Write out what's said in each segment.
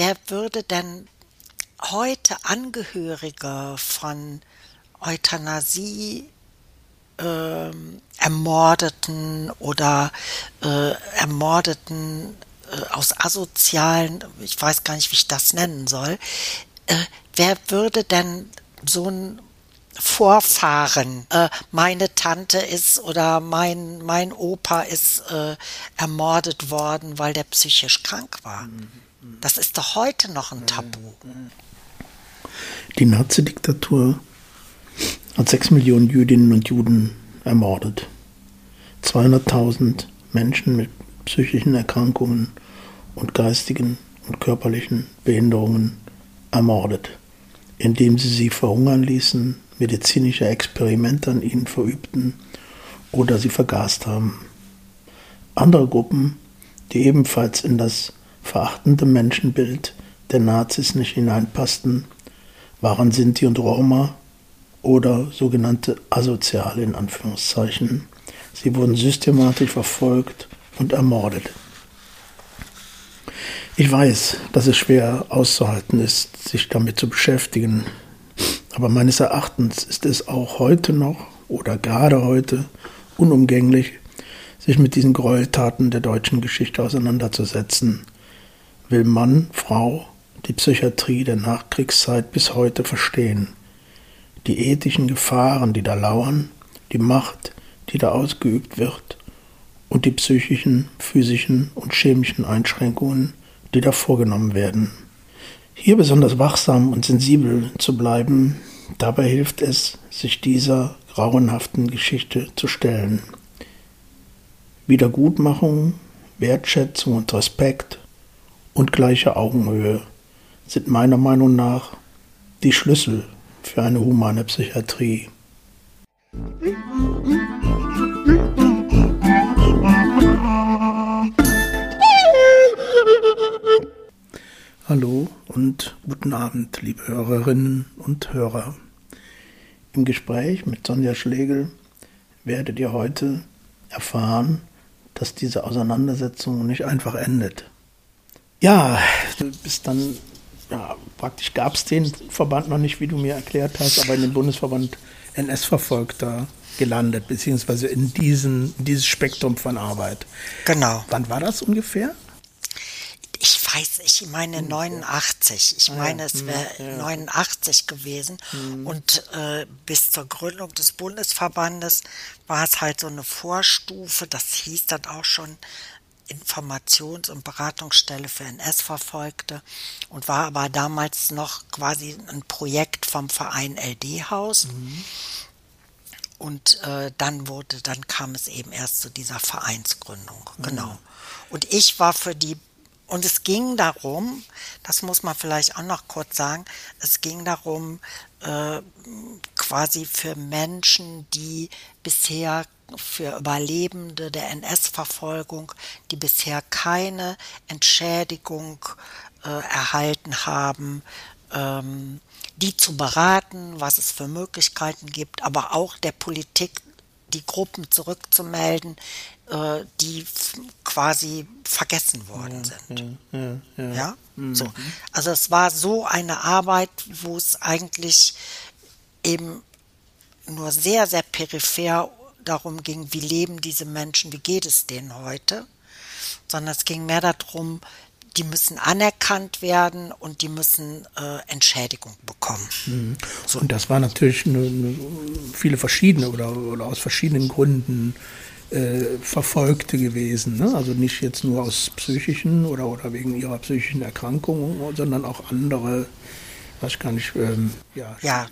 wer würde denn heute Angehörige von Euthanasie ähm, Ermordeten oder äh, Ermordeten äh, aus asozialen, ich weiß gar nicht, wie ich das nennen soll, äh, wer würde denn so ein Vorfahren, äh, meine Tante ist oder mein, mein Opa ist äh, ermordet worden, weil der psychisch krank war. Das ist doch heute noch ein Tabu. Die Nazi-Diktatur hat sechs Millionen Jüdinnen und Juden ermordet. 200.000 Menschen mit psychischen Erkrankungen und geistigen und körperlichen Behinderungen ermordet, indem sie sie verhungern ließen, medizinische Experimente an ihnen verübten oder sie vergast haben. Andere Gruppen, die ebenfalls in das verachtende Menschenbild der Nazis nicht hineinpassten, waren Sinti und Roma oder sogenannte Asoziale in Anführungszeichen. Sie wurden systematisch verfolgt und ermordet. Ich weiß, dass es schwer auszuhalten ist, sich damit zu beschäftigen, aber meines Erachtens ist es auch heute noch oder gerade heute unumgänglich, sich mit diesen Gräueltaten der deutschen Geschichte auseinanderzusetzen. Will Mann, Frau die Psychiatrie der Nachkriegszeit bis heute verstehen, die ethischen Gefahren, die da lauern, die Macht, die da ausgeübt wird und die psychischen, physischen und chemischen Einschränkungen, die da vorgenommen werden. Hier besonders wachsam und sensibel zu bleiben, dabei hilft es, sich dieser grauenhaften Geschichte zu stellen. Wiedergutmachung, Wertschätzung und Respekt und gleiche Augenhöhe sind meiner Meinung nach die Schlüssel für eine humane Psychiatrie. Hallo und guten Abend, liebe Hörerinnen und Hörer. Im Gespräch mit Sonja Schlegel werdet ihr heute erfahren, dass diese Auseinandersetzung nicht einfach endet. Ja, du bist dann ja, praktisch gab es den Verband noch nicht, wie du mir erklärt hast, aber in dem Bundesverband NS-Verfolgter gelandet, beziehungsweise in, diesen, in dieses Spektrum von Arbeit. Genau. Wann war das ungefähr? Ich weiß, ich meine 89. Ich meine, es wäre ja. 89 gewesen. Mhm. Und äh, bis zur Gründung des Bundesverbandes war es halt so eine Vorstufe. Das hieß dann auch schon Informations- und Beratungsstelle für NS-Verfolgte und war aber damals noch quasi ein Projekt vom Verein LD-Haus. Mhm. Und äh, dann wurde, dann kam es eben erst zu dieser Vereinsgründung. Mhm. Genau. Und ich war für die und es ging darum, das muss man vielleicht auch noch kurz sagen, es ging darum, äh, quasi für Menschen, die bisher für Überlebende der NS-Verfolgung, die bisher keine Entschädigung äh, erhalten haben, ähm, die zu beraten, was es für Möglichkeiten gibt, aber auch der Politik die Gruppen zurückzumelden, äh, die quasi vergessen worden sind. Ja, ja, ja. ja? Mhm. So. Also es war so eine Arbeit, wo es eigentlich eben nur sehr, sehr peripher darum ging, wie leben diese Menschen, wie geht es denen heute, sondern es ging mehr darum, die müssen anerkannt werden und die müssen äh, Entschädigung bekommen. Mhm. So. Und das war natürlich eine, eine, viele verschiedene oder, oder aus verschiedenen Gründen äh, Verfolgte gewesen. Ne? Also nicht jetzt nur aus psychischen oder, oder wegen ihrer psychischen Erkrankung, sondern auch andere, weiß ich gar nicht, ähm, ja. Ja,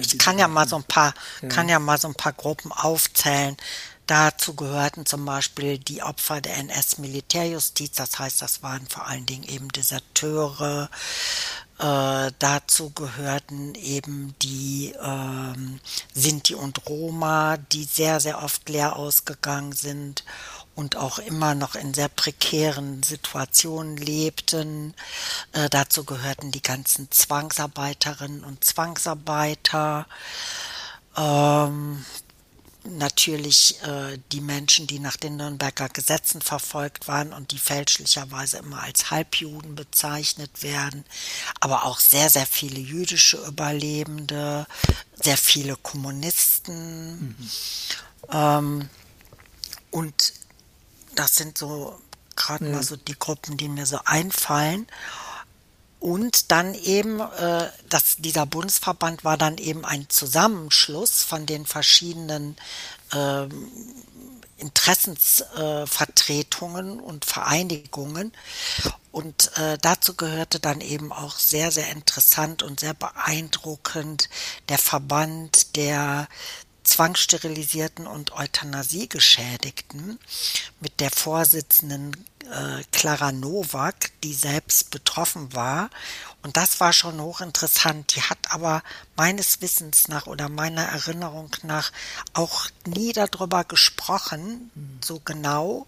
ich kann ja mal so ein paar, ja. kann ja mal so ein paar Gruppen aufzählen. Dazu gehörten zum Beispiel die Opfer der NS-Militärjustiz, das heißt, das waren vor allen Dingen eben Deserteure. Äh, dazu gehörten eben die ähm, Sinti und Roma, die sehr, sehr oft leer ausgegangen sind und auch immer noch in sehr prekären Situationen lebten. Äh, dazu gehörten die ganzen Zwangsarbeiterinnen und Zwangsarbeiter. Ähm, natürlich äh, die Menschen, die nach den Nürnberger Gesetzen verfolgt waren und die fälschlicherweise immer als Halbjuden bezeichnet werden, aber auch sehr, sehr viele jüdische Überlebende, sehr viele Kommunisten. Mhm. Ähm, und das sind so gerade ja. mal so die Gruppen, die mir so einfallen. Und dann eben, äh, dass dieser Bundesverband war dann eben ein Zusammenschluss von den verschiedenen äh, Interessensvertretungen äh, und Vereinigungen. Und äh, dazu gehörte dann eben auch sehr, sehr interessant und sehr beeindruckend der Verband der zwangssterilisierten und Euthanasiegeschädigten mit der Vorsitzenden äh, Clara Nowak, die selbst betroffen war. Und das war schon hochinteressant. Die hat aber meines Wissens nach oder meiner Erinnerung nach auch nie darüber gesprochen, so genau,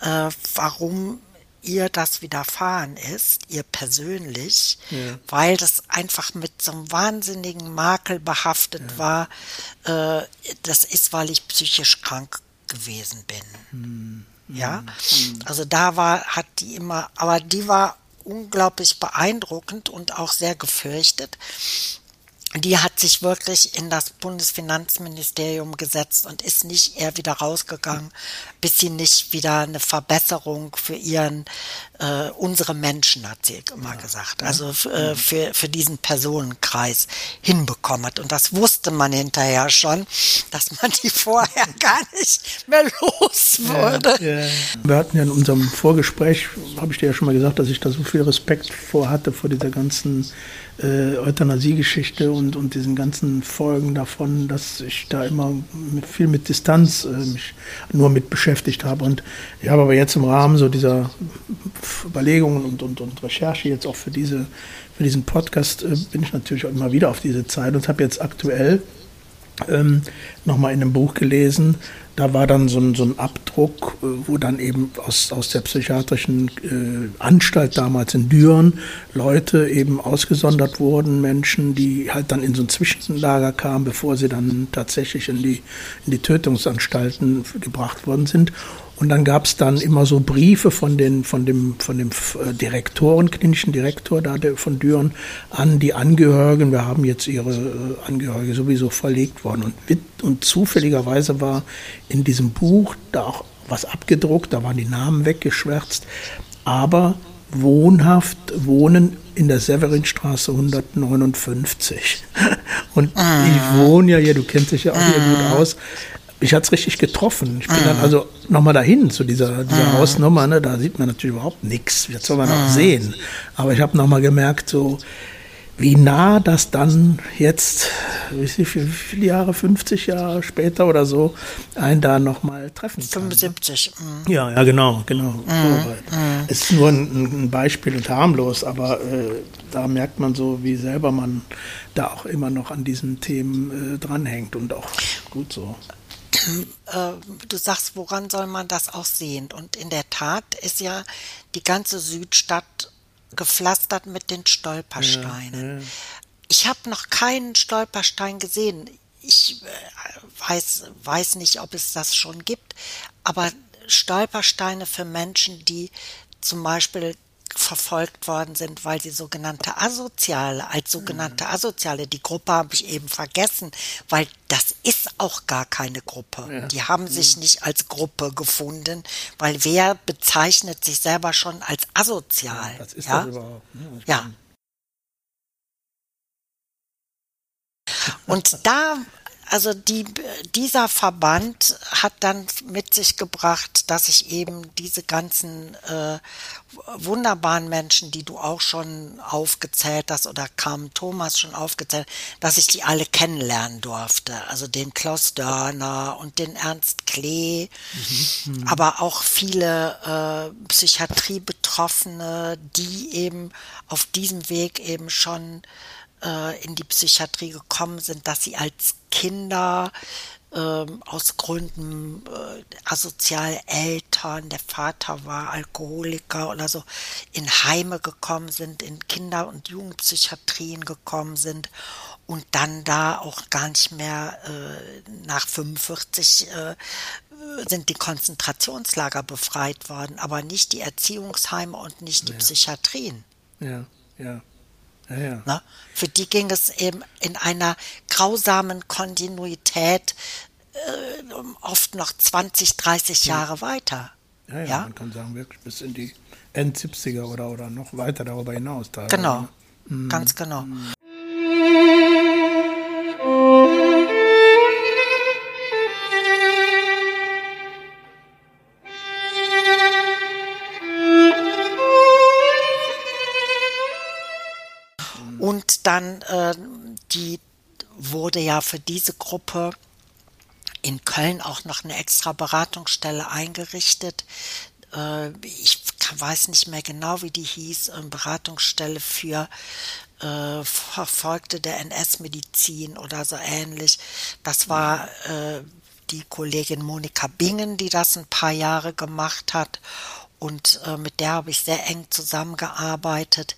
äh, warum ihr das widerfahren ist, ihr persönlich, ja. weil das einfach mit so einem wahnsinnigen Makel behaftet ja. war. Äh, das ist, weil ich psychisch krank gewesen bin. Hm. Ja, hm. also da war, hat die immer, aber die war unglaublich beeindruckend und auch sehr gefürchtet die hat sich wirklich in das Bundesfinanzministerium gesetzt und ist nicht eher wieder rausgegangen, bis sie nicht wieder eine Verbesserung für ihren, äh, unsere Menschen, hat sie immer ja. gesagt, also äh, für, für diesen Personenkreis hinbekommen hat. Und das wusste man hinterher schon, dass man die vorher gar nicht mehr los wurde. Ja, ja. Wir hatten ja in unserem Vorgespräch, habe ich dir ja schon mal gesagt, dass ich da so viel Respekt vor hatte, vor dieser ganzen äh, Euthanasie-Geschichte und, und diesen ganzen Folgen davon, dass ich da immer mit, viel mit Distanz äh, mich nur mit beschäftigt habe. Und ich habe aber jetzt im Rahmen so dieser Überlegungen und, und, und Recherche jetzt auch für, diese, für diesen Podcast äh, bin ich natürlich auch immer wieder auf diese Zeit und habe jetzt aktuell ähm, nochmal in einem Buch gelesen, da war dann so ein, so ein Abdruck, äh, wo dann eben aus, aus der psychiatrischen äh, Anstalt damals in Düren Leute eben ausgesondert wurden, Menschen, die halt dann in so ein Zwischenlager kamen, bevor sie dann tatsächlich in die, in die Tötungsanstalten gebracht worden sind. Und dann gab es dann immer so Briefe von, den, von dem, von dem äh, Direktoren, klinischen Direktor da von Düren an die Angehörigen. Wir haben jetzt ihre äh, Angehörige sowieso verlegt worden. Und, und zufälligerweise war in diesem Buch da auch was abgedruckt, da waren die Namen weggeschwärzt. Aber wohnhaft wohnen in der Severinstraße 159. Und ah. ich wohne ja hier, du kennst dich ja auch hier gut ah. aus, mich es richtig getroffen. Ich bin mhm. dann also nochmal dahin zu dieser, dieser mhm. Hausnummer. Ne? Da sieht man natürlich überhaupt nichts. Jetzt soll man mhm. auch sehen. Aber ich habe nochmal gemerkt, so wie nah das dann jetzt, wie viele Jahre, 50 Jahre später oder so, einen da nochmal treffen kann. 75. Mhm. Ja, ja, genau, genau. Mhm. Mhm. Es ist nur ein, ein, Beispiel und harmlos, aber äh, da merkt man so, wie selber man da auch immer noch an diesen Themen äh, dranhängt und auch gut so. Äh, du sagst, woran soll man das auch sehen? Und in der Tat ist ja die ganze Südstadt gepflastert mit den Stolpersteinen. Ja, ja. Ich habe noch keinen Stolperstein gesehen. Ich äh, weiß, weiß nicht, ob es das schon gibt, aber Stolpersteine für Menschen, die zum Beispiel verfolgt worden sind, weil sie sogenannte Asoziale, als sogenannte Asoziale, die Gruppe habe ich eben vergessen, weil das ist auch gar keine Gruppe. Ja. Die haben sich nicht als Gruppe gefunden, weil wer bezeichnet sich selber schon als asozial? Was ist ja? das überhaupt? Ne? Ja. Und da also die, dieser Verband hat dann mit sich gebracht, dass ich eben diese ganzen äh, wunderbaren Menschen, die du auch schon aufgezählt hast oder kam Thomas schon aufgezählt, dass ich die alle kennenlernen durfte. Also den Klaus Dörner und den Ernst Klee, mhm. mhm. aber auch viele äh, Psychiatriebetroffene, die eben auf diesem Weg eben schon äh, in die Psychiatrie gekommen sind, dass sie als Kinder ähm, aus Gründen äh, asoziale Eltern, der Vater war Alkoholiker oder so, in Heime gekommen sind, in Kinder- und Jugendpsychiatrien gekommen sind und dann da auch gar nicht mehr äh, nach 45 äh, sind die Konzentrationslager befreit worden, aber nicht die Erziehungsheime und nicht die ja. Psychiatrien. Ja, ja. Ja, ja. Na, für die ging es eben in einer grausamen Kontinuität äh, oft noch 20, 30 Jahre weiter. Ja, ja, man kann sagen, wirklich bis in die End 70er oder, oder noch weiter darüber hinaus. Da, genau, mhm. ganz genau. Mhm. Dann äh, die wurde ja für diese Gruppe in Köln auch noch eine extra Beratungsstelle eingerichtet. Äh, ich weiß nicht mehr genau, wie die hieß, eine Beratungsstelle für äh, Verfolgte der NS-Medizin oder so ähnlich. Das war äh, die Kollegin Monika Bingen, die das ein paar Jahre gemacht hat. Und äh, mit der habe ich sehr eng zusammengearbeitet,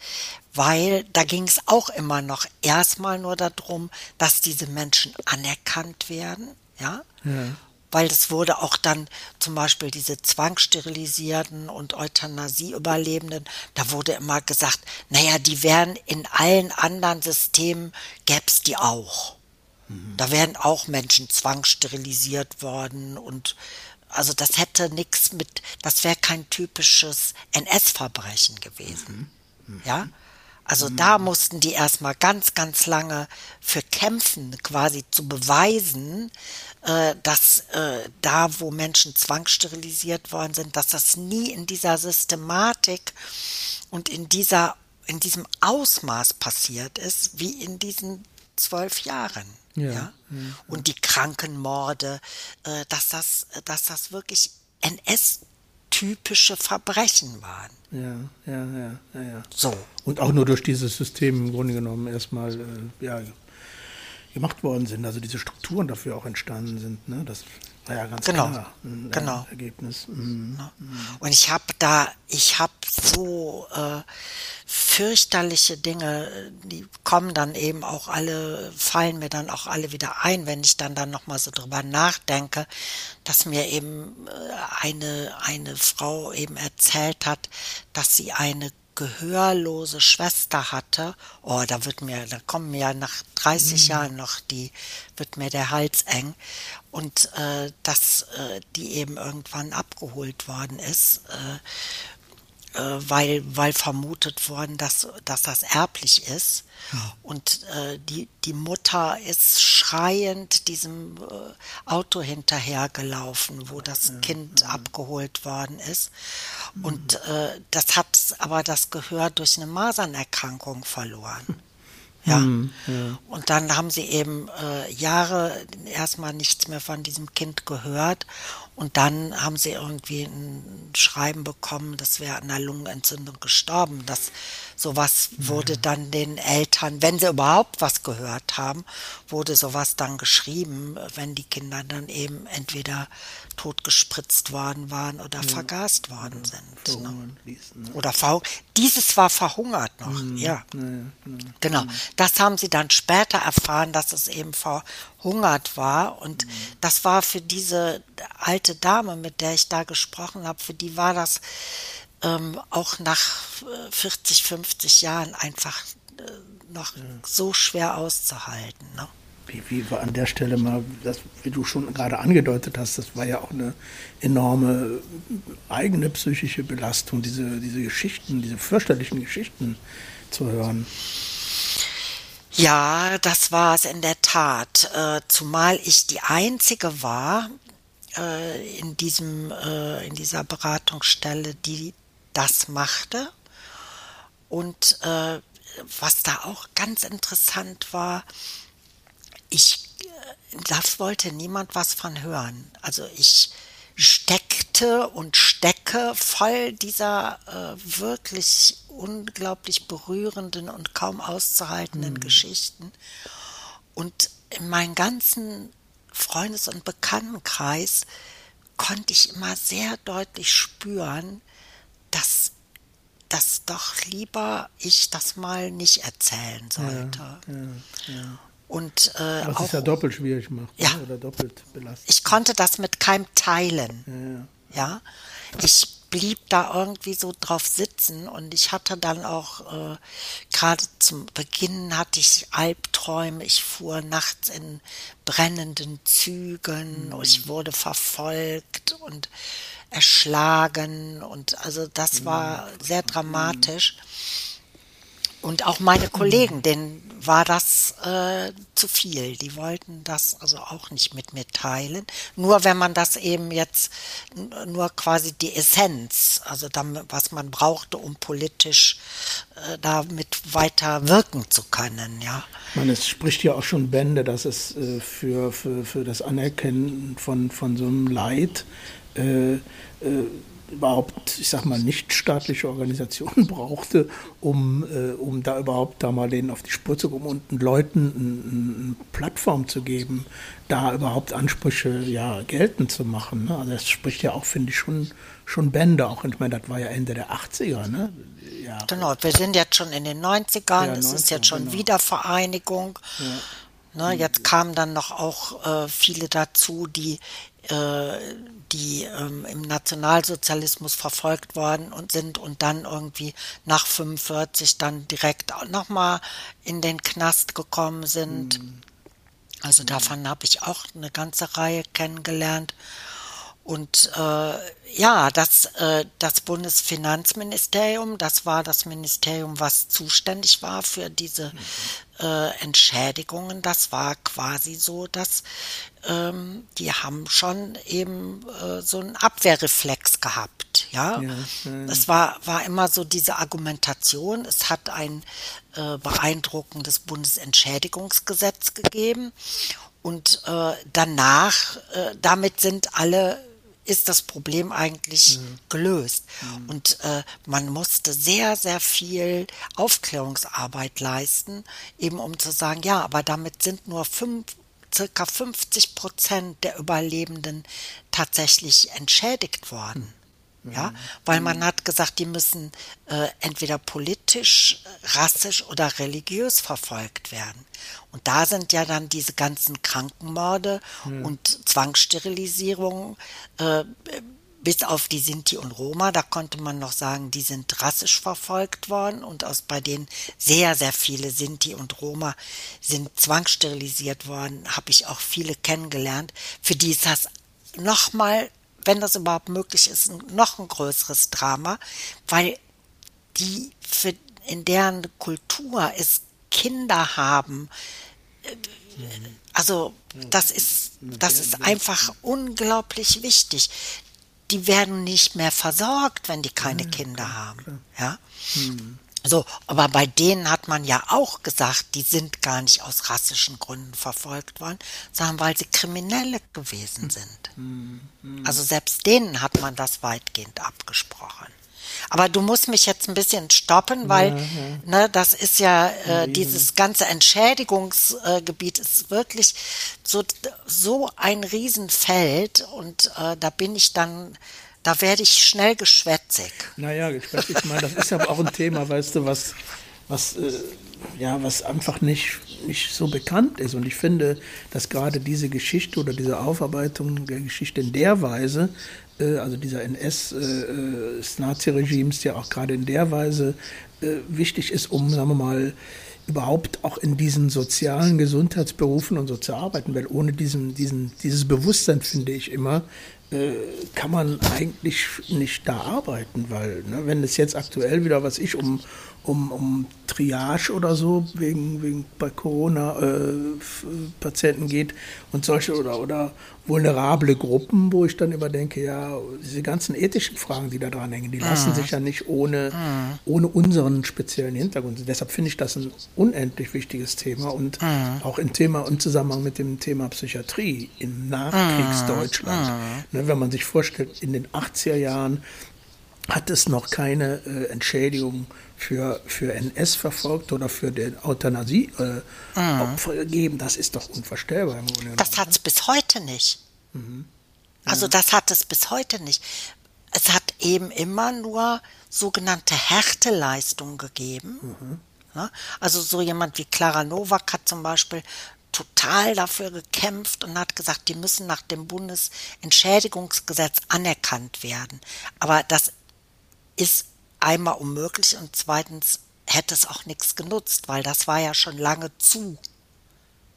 weil da ging es auch immer noch erstmal nur darum, dass diese Menschen anerkannt werden ja. ja. Weil es wurde auch dann zum Beispiel diese zwangssterilisierten und Euthanasie-Überlebenden, da wurde immer gesagt, naja, die wären in allen anderen Systemen, gäbe es die auch. Mhm. Da wären auch Menschen zwangssterilisiert worden und also das hätte nichts mit, das wäre kein typisches NS-Verbrechen gewesen. Mhm. Mhm. Ja. Also mhm. da mussten die erstmal ganz, ganz lange für kämpfen, quasi zu beweisen, äh, dass äh, da, wo Menschen zwangssterilisiert worden sind, dass das nie in dieser Systematik und in dieser, in diesem Ausmaß passiert ist, wie in diesen zwölf Jahren. Ja, ja? ja. Und die Krankenmorde, äh, dass das, dass das wirklich NS typische Verbrechen waren. Ja, ja, ja, ja, ja. So. Und auch nur durch dieses System im Grunde genommen erstmal äh, ja, gemacht worden sind, also diese Strukturen dafür auch entstanden sind. Ne? Das ja ganz genau. klar ein genau. Ergebnis. Mhm. Und ich habe da, ich habe so äh, fürchterliche Dinge, die kommen dann eben auch alle, fallen mir dann auch alle wieder ein, wenn ich dann dann nochmal so drüber nachdenke, dass mir eben äh, eine, eine Frau eben erzählt hat, dass sie eine gehörlose Schwester hatte, oh, da wird mir, da kommen mir ja nach 30 mhm. Jahren noch die, wird mir der Hals eng. Und äh, dass äh, die eben irgendwann abgeholt worden ist, äh, äh, weil, weil vermutet worden, dass, dass das erblich ist. Und äh, die, die Mutter ist schreiend diesem äh, Auto hinterhergelaufen, wo das ja, Kind ja. abgeholt worden ist. Mhm. Und äh, das hat aber das Gehör durch eine Masernerkrankung verloren. Ja. Mhm, ja. Und dann haben sie eben äh, Jahre erstmal nichts mehr von diesem Kind gehört. Und dann haben sie irgendwie ein Schreiben bekommen, das wäre an einer Lungenentzündung gestorben. Das sowas wurde dann den Eltern, wenn sie überhaupt was gehört haben, wurde sowas dann geschrieben, wenn die Kinder dann eben entweder totgespritzt worden waren oder ja. vergast worden oder sind. Ne? Ließen, ne? Oder ver dieses war verhungert noch, mhm. ja. ja. Genau. genau. Mhm. Das haben sie dann später erfahren, dass es eben verhungert war. Und mhm. das war für diese alte Dame, mit der ich da gesprochen habe, für die war das ähm, auch nach 40, äh, 50 Jahren einfach äh, noch ja. so schwer auszuhalten. Ne? Wie, wie war an der Stelle mal, das, wie du schon gerade angedeutet hast, das war ja auch eine enorme eigene psychische Belastung, diese, diese Geschichten, diese fürchterlichen Geschichten zu hören. Ja, das war es in der Tat. Äh, zumal ich die einzige war äh, in diesem äh, in dieser Beratungsstelle, die das machte. Und äh, was da auch ganz interessant war, ich, äh, das wollte niemand was von hören. Also ich steckte und stecke voll dieser äh, wirklich unglaublich berührenden und kaum auszuhaltenden mhm. Geschichten. Und in meinem ganzen Freundes- und Bekanntenkreis konnte ich immer sehr deutlich spüren, dass dass doch lieber ich das mal nicht erzählen sollte. Ja, ja, ja. Und äh, Was auch, es ja doppelt schwierig macht ja, oder doppelt belastet. Ich konnte das mit keinem teilen. Ja, ich blieb da irgendwie so drauf sitzen und ich hatte dann auch äh, gerade zum Beginn hatte ich Albträume. Ich fuhr nachts in brennenden Zügen, mhm. ich wurde verfolgt und erschlagen und also das war sehr dramatisch. Und auch meine Kollegen, denen war das äh, zu viel. Die wollten das also auch nicht mit mir teilen. Nur wenn man das eben jetzt, nur quasi die Essenz, also damit, was man brauchte, um politisch äh, damit weiter wirken zu können, ja. Man, es spricht ja auch schon Bände, dass es äh, für, für, für das Anerkennen von, von so einem Leid äh, äh, überhaupt, ich sag mal, nicht staatliche Organisationen brauchte, um, äh, um da überhaupt da mal denen auf die Spur zu kommen und Leuten eine Plattform zu geben, da überhaupt Ansprüche ja geltend zu machen. Ne? Also das spricht ja auch, finde ich, schon, schon Bände auch. Ich meine, das war ja Ende der 80er, ne? Ja. Genau, wir sind jetzt schon in den 90ern, ja, es 90, ist jetzt schon genau. Wiedervereinigung. Ja. Ne, jetzt kamen dann noch auch äh, viele dazu, die äh, die ähm, im Nationalsozialismus verfolgt worden und sind und dann irgendwie nach 45 dann direkt nochmal in den Knast gekommen sind. Mhm. Also davon habe ich auch eine ganze Reihe kennengelernt. Und äh, ja, das, äh, das Bundesfinanzministerium, das war das Ministerium, was zuständig war für diese äh, Entschädigungen. Das war quasi so, dass ähm, die haben schon eben äh, so einen Abwehrreflex gehabt. Ja, ja, ja. es war, war immer so diese Argumentation. Es hat ein äh, beeindruckendes Bundesentschädigungsgesetz gegeben und äh, danach, äh, damit sind alle ist das Problem eigentlich mhm. gelöst. Mhm. Und äh, man musste sehr, sehr viel Aufklärungsarbeit leisten, eben um zu sagen, ja, aber damit sind nur fünf, circa 50 Prozent der Überlebenden tatsächlich entschädigt worden. Ja, mhm. weil man mhm. hat gesagt, die müssen äh, entweder politisch, rassisch oder religiös verfolgt werden. Und da sind ja dann diese ganzen Krankenmorde mhm. und Zwangssterilisierungen, äh, bis auf die Sinti und Roma, da konnte man noch sagen, die sind rassisch verfolgt worden und aus bei denen sehr, sehr viele Sinti und Roma sind zwangssterilisiert worden, habe ich auch viele kennengelernt. Für die ist das nochmal wenn das überhaupt möglich ist, noch ein größeres Drama, weil die für, in deren Kultur ist Kinder haben. Also das ist, das ist einfach unglaublich wichtig. Die werden nicht mehr versorgt, wenn die keine Kinder haben. Ja. Hm. So, aber bei denen hat man ja auch gesagt, die sind gar nicht aus rassischen Gründen verfolgt worden, sondern weil sie Kriminelle gewesen sind. Mhm. Also selbst denen hat man das weitgehend abgesprochen. Aber du musst mich jetzt ein bisschen stoppen, weil ja. Ne, das ist ja äh, dieses ganze Entschädigungsgebiet äh, ist wirklich so so ein Riesenfeld und äh, da bin ich dann da werde ich schnell geschwätzig. Naja, geschwätzig, ich meine, das ist ja auch ein Thema, weißt du, was, was, äh, ja, was einfach nicht, nicht so bekannt ist. Und ich finde, dass gerade diese Geschichte oder diese Aufarbeitung der Geschichte in der Weise, äh, also dieser NS äh, äh, ja auch gerade in der Weise äh, wichtig ist, um, sagen wir mal, überhaupt auch in diesen sozialen Gesundheitsberufen und Sozialarbeiten, weil ohne diesen, diesen, dieses Bewusstsein, finde ich immer, kann man eigentlich nicht da arbeiten, weil ne, wenn es jetzt aktuell wieder, was ich um, um, um Triage oder so, wegen, wegen bei Corona-Patienten äh, geht und solche oder, oder vulnerable Gruppen, wo ich dann immer denke, ja, diese ganzen ethischen Fragen, die da dran hängen, die lassen mhm. sich ja nicht ohne, mhm. ohne unseren speziellen Hintergrund. Deshalb finde ich das ein unendlich wichtiges Thema und mhm. auch im Thema, im Zusammenhang mit dem Thema Psychiatrie im Nachkriegsdeutschland. Ne, wenn man sich vorstellt, in den 80er Jahren hat es noch keine äh, Entschädigung für, für NS-Verfolgte oder für den Euthanasie-Opfer äh, mhm. gegeben. Das ist doch unvorstellbar. Das hat es bis heute nicht. Mhm. Also das hat es bis heute nicht. Es hat eben immer nur sogenannte Härteleistungen gegeben. Mhm. Ja, also so jemand wie Clara Nowak hat zum Beispiel total dafür gekämpft und hat gesagt, die müssen nach dem Bundesentschädigungsgesetz anerkannt werden. Aber das ist einmal unmöglich und zweitens hätte es auch nichts genutzt, weil das war ja schon lange zu.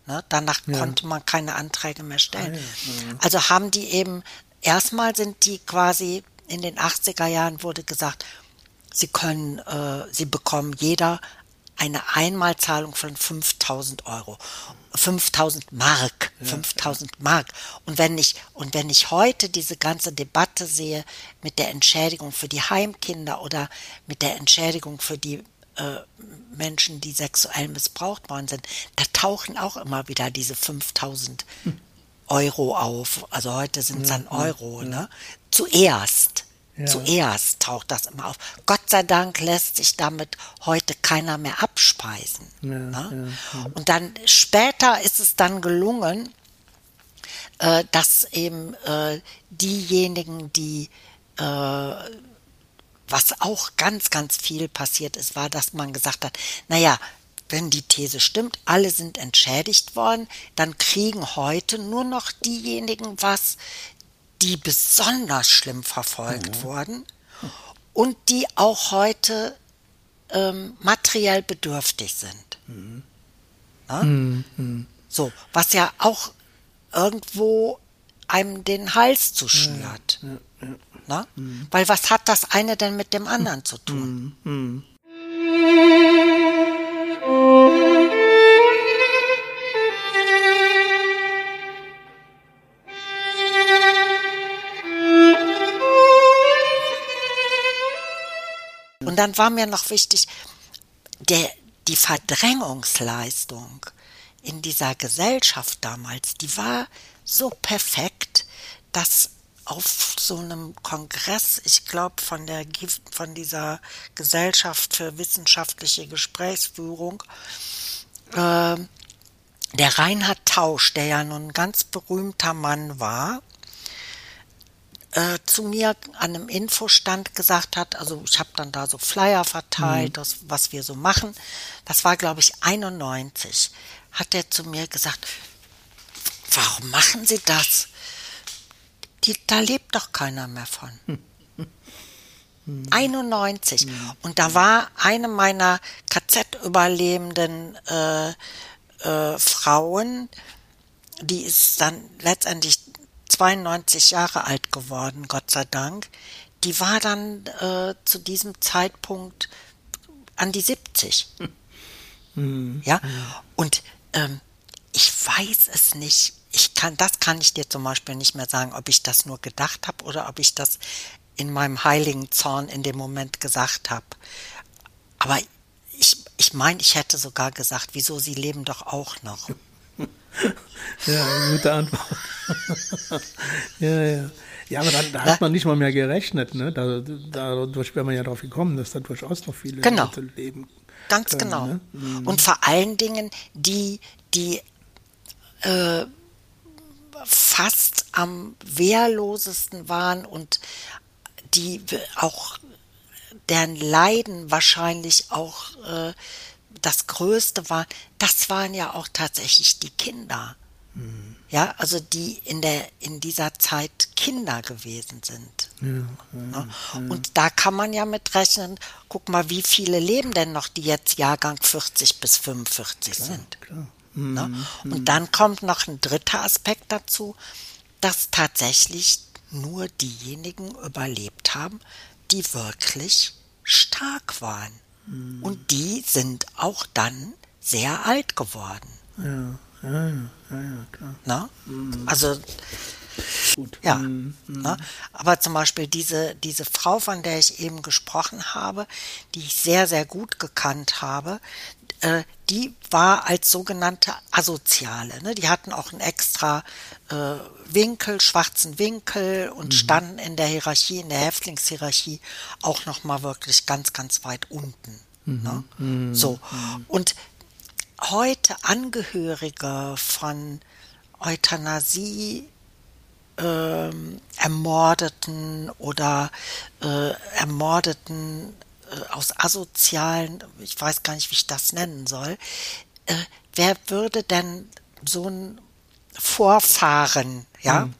Ne? Danach ja. konnte man keine Anträge mehr stellen. Ah, ja. Also haben die eben, erstmal sind die quasi in den 80er Jahren wurde gesagt, sie können, äh, sie bekommen jeder eine Einmalzahlung von 5000 Euro. 5000 Mark, 5000 Mark. Und wenn ich, und wenn ich heute diese ganze Debatte sehe mit der Entschädigung für die Heimkinder oder mit der Entschädigung für die äh, Menschen, die sexuell missbraucht worden sind, da tauchen auch immer wieder diese 5000 hm. Euro auf. Also heute sind es dann Euro, ne? Zuerst. Ja. Zuerst taucht das immer auf. Gott sei Dank lässt sich damit heute keiner mehr abspeisen. Ja, ne? ja, Und dann später ist es dann gelungen, äh, dass eben äh, diejenigen, die äh, was auch ganz, ganz viel passiert ist, war, dass man gesagt hat, naja, wenn die These stimmt, alle sind entschädigt worden, dann kriegen heute nur noch diejenigen was, die besonders schlimm verfolgt mhm. wurden und die auch heute ähm, materiell bedürftig sind. Mhm. Mhm. So, was ja auch irgendwo einem den Hals zuschnürt. Ja, ja, ja. Weil was hat das eine denn mit dem anderen zu tun? Dann war mir noch wichtig, der, die Verdrängungsleistung in dieser Gesellschaft damals, die war so perfekt, dass auf so einem Kongress, ich glaube von von dieser Gesellschaft für wissenschaftliche Gesprächsführung, äh, der Reinhard Tausch, der ja nun ein ganz berühmter Mann war, äh, zu mir an einem Infostand gesagt hat, also ich habe dann da so Flyer verteilt, mhm. das, was wir so machen. Das war, glaube ich, 91. Hat er zu mir gesagt, warum machen Sie das? Die, da lebt doch keiner mehr von. Mhm. 91. Mhm. Und da war eine meiner KZ-Überlebenden äh, äh, Frauen, die ist dann letztendlich 92 Jahre alt geworden, Gott sei Dank. Die war dann äh, zu diesem Zeitpunkt an die 70. Mhm. Ja, und ähm, ich weiß es nicht. Ich kann, das kann ich dir zum Beispiel nicht mehr sagen, ob ich das nur gedacht habe oder ob ich das in meinem heiligen Zorn in dem Moment gesagt habe. Aber ich, ich meine, ich hätte sogar gesagt, wieso, sie leben doch auch noch. Ja, gute Antwort. ja, ja. Ja, aber dann, da hat man nicht mal mehr gerechnet. Ne? Da, dadurch wäre man ja darauf gekommen, dass da durchaus noch viele genau. Leute leben. Ganz können, genau. Ne? Mhm. Und vor allen Dingen die, die äh, fast am wehrlosesten waren und die auch deren Leiden wahrscheinlich auch äh, das Größte war, das waren ja auch tatsächlich die Kinder. Mhm. Ja, also die in der in dieser Zeit Kinder gewesen sind. Ja, ja, ja. Und da kann man ja mit rechnen, guck mal, wie viele leben denn noch, die jetzt Jahrgang 40 bis 45 klar, sind. Klar. Mhm. Und mhm. dann kommt noch ein dritter Aspekt dazu, dass tatsächlich nur diejenigen überlebt haben, die wirklich stark waren. Mhm. Und die sind auch dann sehr alt geworden. Ja, ja, ja, ja klar. Na? Mhm. Also Gut. Ja. Mhm. Ne? Aber zum Beispiel diese, diese Frau, von der ich eben gesprochen habe, die ich sehr, sehr gut gekannt habe, äh, die war als sogenannte Asoziale. Ne? Die hatten auch einen extra äh, Winkel, schwarzen Winkel und mhm. standen in der Hierarchie, in der Häftlingshierarchie auch nochmal wirklich ganz, ganz weit unten. Mhm. Ne? Mhm. So. Mhm. Und heute Angehörige von Euthanasie ähm, Ermordeten oder äh, Ermordeten aus asozialen, ich weiß gar nicht, wie ich das nennen soll, äh, wer würde denn so ein Vorfahren, ja, mhm.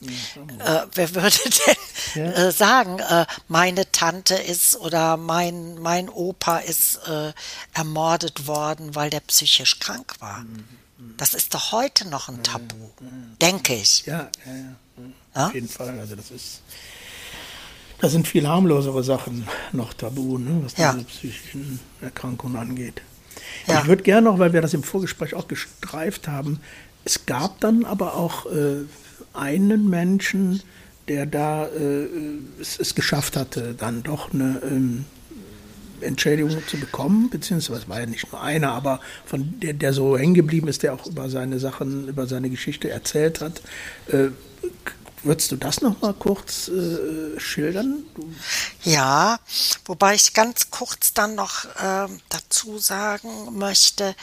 Äh, wer würde denn ja. äh, sagen, äh, meine Tante ist oder mein, mein Opa ist äh, ermordet worden, weil der psychisch krank war? Mhm. Das ist doch heute noch ein Tabu, ja, ja, denke ich. Ja, ja, ja. Auf jeden Fall. Also das ist, da sind viel harmlosere Sachen noch tabu, ne, was diese psychischen Erkrankungen angeht. Ich würde gerne noch, weil wir das im Vorgespräch auch gestreift haben, es gab dann aber auch äh, einen Menschen, der da äh, es, es, geschafft hatte, dann doch eine ähm, Entschädigung zu bekommen, beziehungsweise es war ja nicht nur einer, aber von der, der so hängen geblieben ist, der auch über seine Sachen, über seine Geschichte erzählt hat. Äh, Würdest du das noch mal kurz äh, schildern? Ja, wobei ich ganz kurz dann noch äh, dazu sagen möchte,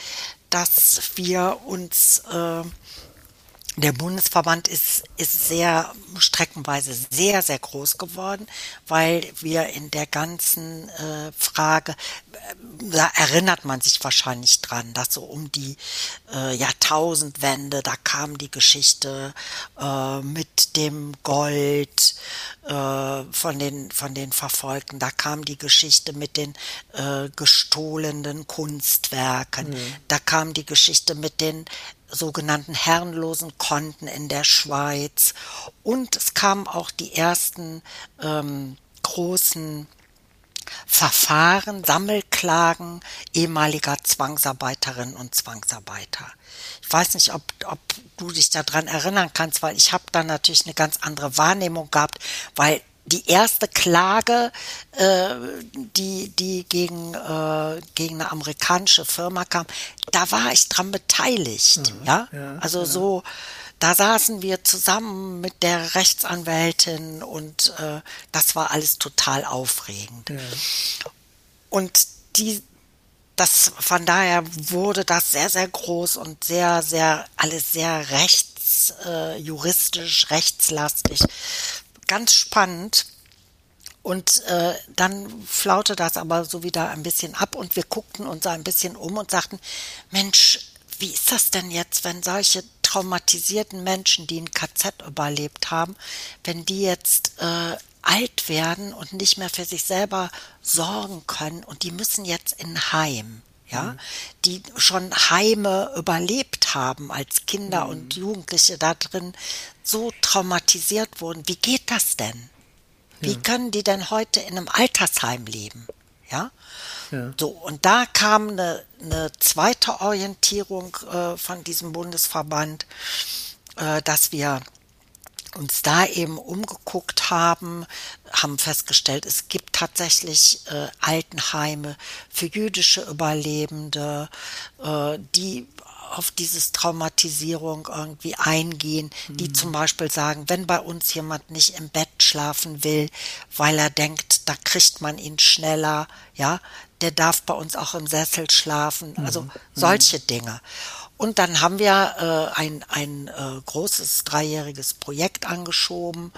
dass wir uns äh, der Bundesverband ist, ist sehr streckenweise sehr, sehr groß geworden, weil wir in der ganzen äh, Frage, äh, da erinnert man sich wahrscheinlich dran, dass so um die äh, Jahrtausendwende, da kam die Geschichte äh, mit dem Gold äh, von, den, von den Verfolgten, da kam die Geschichte mit den äh, gestohlenen Kunstwerken, mhm. da kam die Geschichte mit den sogenannten herrenlosen Konten in der Schweiz. Und es kamen auch die ersten ähm, großen Verfahren, Sammelklagen ehemaliger Zwangsarbeiterinnen und Zwangsarbeiter. Ich weiß nicht, ob, ob du dich daran erinnern kannst, weil ich habe da natürlich eine ganz andere Wahrnehmung gehabt, weil die erste Klage, äh, die, die gegen, äh, gegen eine amerikanische Firma kam, da war ich dran beteiligt. Mhm, ja? ja? also ja. so, da saßen wir zusammen mit der Rechtsanwältin und äh, das war alles total aufregend. Ja. Und die, das, von daher wurde das sehr, sehr groß und sehr, sehr, alles sehr rechts, äh, juristisch, rechtslastig ganz spannend. Und äh, dann flaute das aber so wieder ein bisschen ab und wir guckten uns ein bisschen um und sagten, Mensch, wie ist das denn jetzt, wenn solche traumatisierten Menschen, die ein KZ überlebt haben, wenn die jetzt äh, alt werden und nicht mehr für sich selber sorgen können und die müssen jetzt in Heim ja, mhm. die schon Heime überlebt haben als Kinder mhm. und Jugendliche da drin so traumatisiert wurden. Wie geht das denn? Wie ja. können die denn heute in einem Altersheim leben? Ja? ja. So, und da kam eine, eine zweite Orientierung äh, von diesem Bundesverband, äh, dass wir uns da eben umgeguckt haben, haben festgestellt, es gibt tatsächlich äh, Altenheime für jüdische Überlebende, äh, die auf dieses Traumatisierung irgendwie eingehen, die mhm. zum Beispiel sagen, wenn bei uns jemand nicht im Bett schlafen will, weil er denkt, da kriegt man ihn schneller, ja, der darf bei uns auch im Sessel schlafen, also mhm. solche Dinge. Und dann haben wir äh, ein, ein äh, großes dreijähriges Projekt angeschoben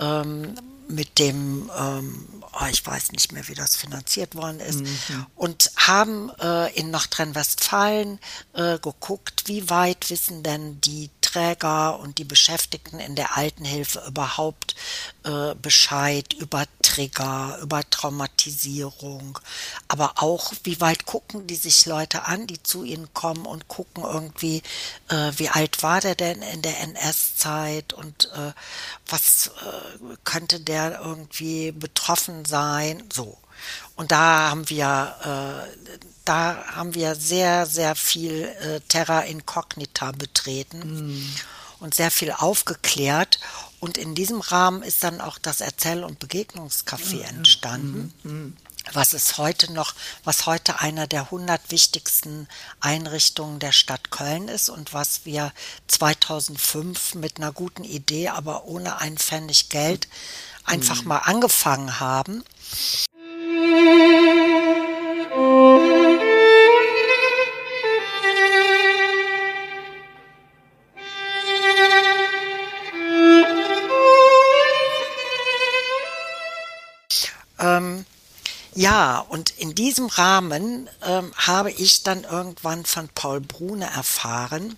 ähm, mit dem, ähm, oh, ich weiß nicht mehr, wie das finanziert worden ist, mhm. und haben äh, in Nordrhein-Westfalen äh, geguckt, wie weit wissen denn die Träger und die Beschäftigten in der Altenhilfe überhaupt äh, Bescheid über Trigger, über Traumatisierung, aber auch, wie weit gucken die sich Leute an, die zu ihnen kommen und gucken irgendwie, äh, wie alt war der denn in der NS-Zeit und äh, was äh, könnte der irgendwie betroffen sein, so. Und da haben wir, äh, da haben wir sehr, sehr viel äh, Terra Incognita betreten mm. und sehr viel aufgeklärt. Und in diesem Rahmen ist dann auch das Erzähl- und Begegnungscafé mm. entstanden. Mm was ist heute noch, was heute einer der 100 wichtigsten Einrichtungen der Stadt Köln ist und was wir 2005 mit einer guten Idee, aber ohne einen Pfennig Geld einfach mhm. mal angefangen haben. Ja, und in diesem Rahmen ähm, habe ich dann irgendwann von Paul Brune erfahren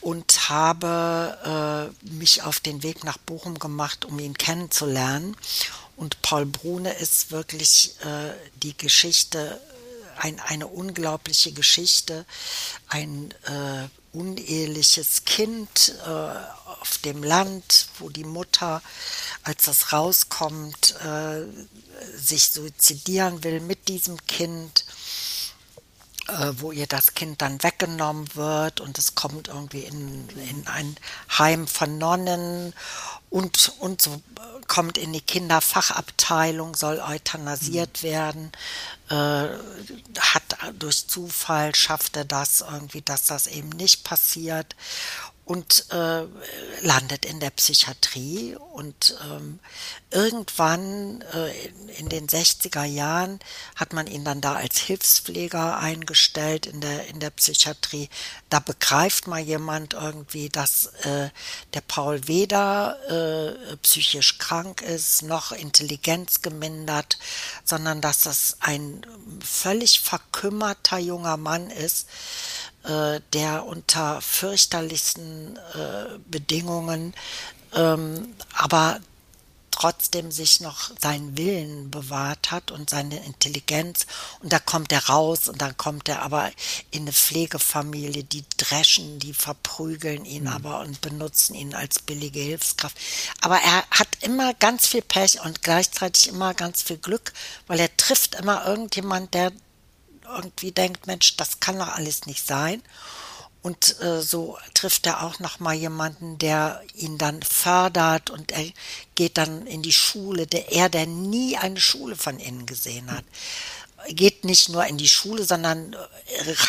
und habe äh, mich auf den Weg nach Bochum gemacht, um ihn kennenzulernen. Und Paul Brune ist wirklich äh, die Geschichte, ein, eine unglaubliche Geschichte, ein äh, uneheliches Kind äh, auf dem Land, wo die Mutter, als das rauskommt, äh, sich suizidieren will mit diesem Kind, wo ihr das Kind dann weggenommen wird und es kommt irgendwie in, in ein Heim von Nonnen und, und so kommt in die Kinderfachabteilung, soll euthanasiert mhm. werden, äh, hat durch Zufall schafft er das irgendwie, dass das eben nicht passiert und äh, landet in der Psychiatrie und ähm, irgendwann äh, in, in, den 60er Jahren hat man ihn dann da als Hilfspfleger eingestellt in der in der Psychiatrie. Da begreift mal jemand irgendwie, dass äh, der Paul weder äh, psychisch krank ist noch Intelligenz gemindert, sondern dass das ein völlig verkümmerter junger Mann ist äh, der unter fürchterlichsten äh, Bedingungen, ähm, aber trotzdem sich noch seinen Willen bewahrt hat und seine Intelligenz. Und da kommt er raus und dann kommt er aber in eine Pflegefamilie, die dreschen, die verprügeln ihn mhm. aber und benutzen ihn als billige Hilfskraft. Aber er hat immer ganz viel Pech und gleichzeitig immer ganz viel Glück, weil er trifft immer irgendjemand, der irgendwie denkt, Mensch, das kann doch alles nicht sein. Und äh, so trifft er auch noch mal jemanden, der ihn dann fördert und er geht dann in die Schule, der er, der nie eine Schule von innen gesehen hat, geht nicht nur in die Schule, sondern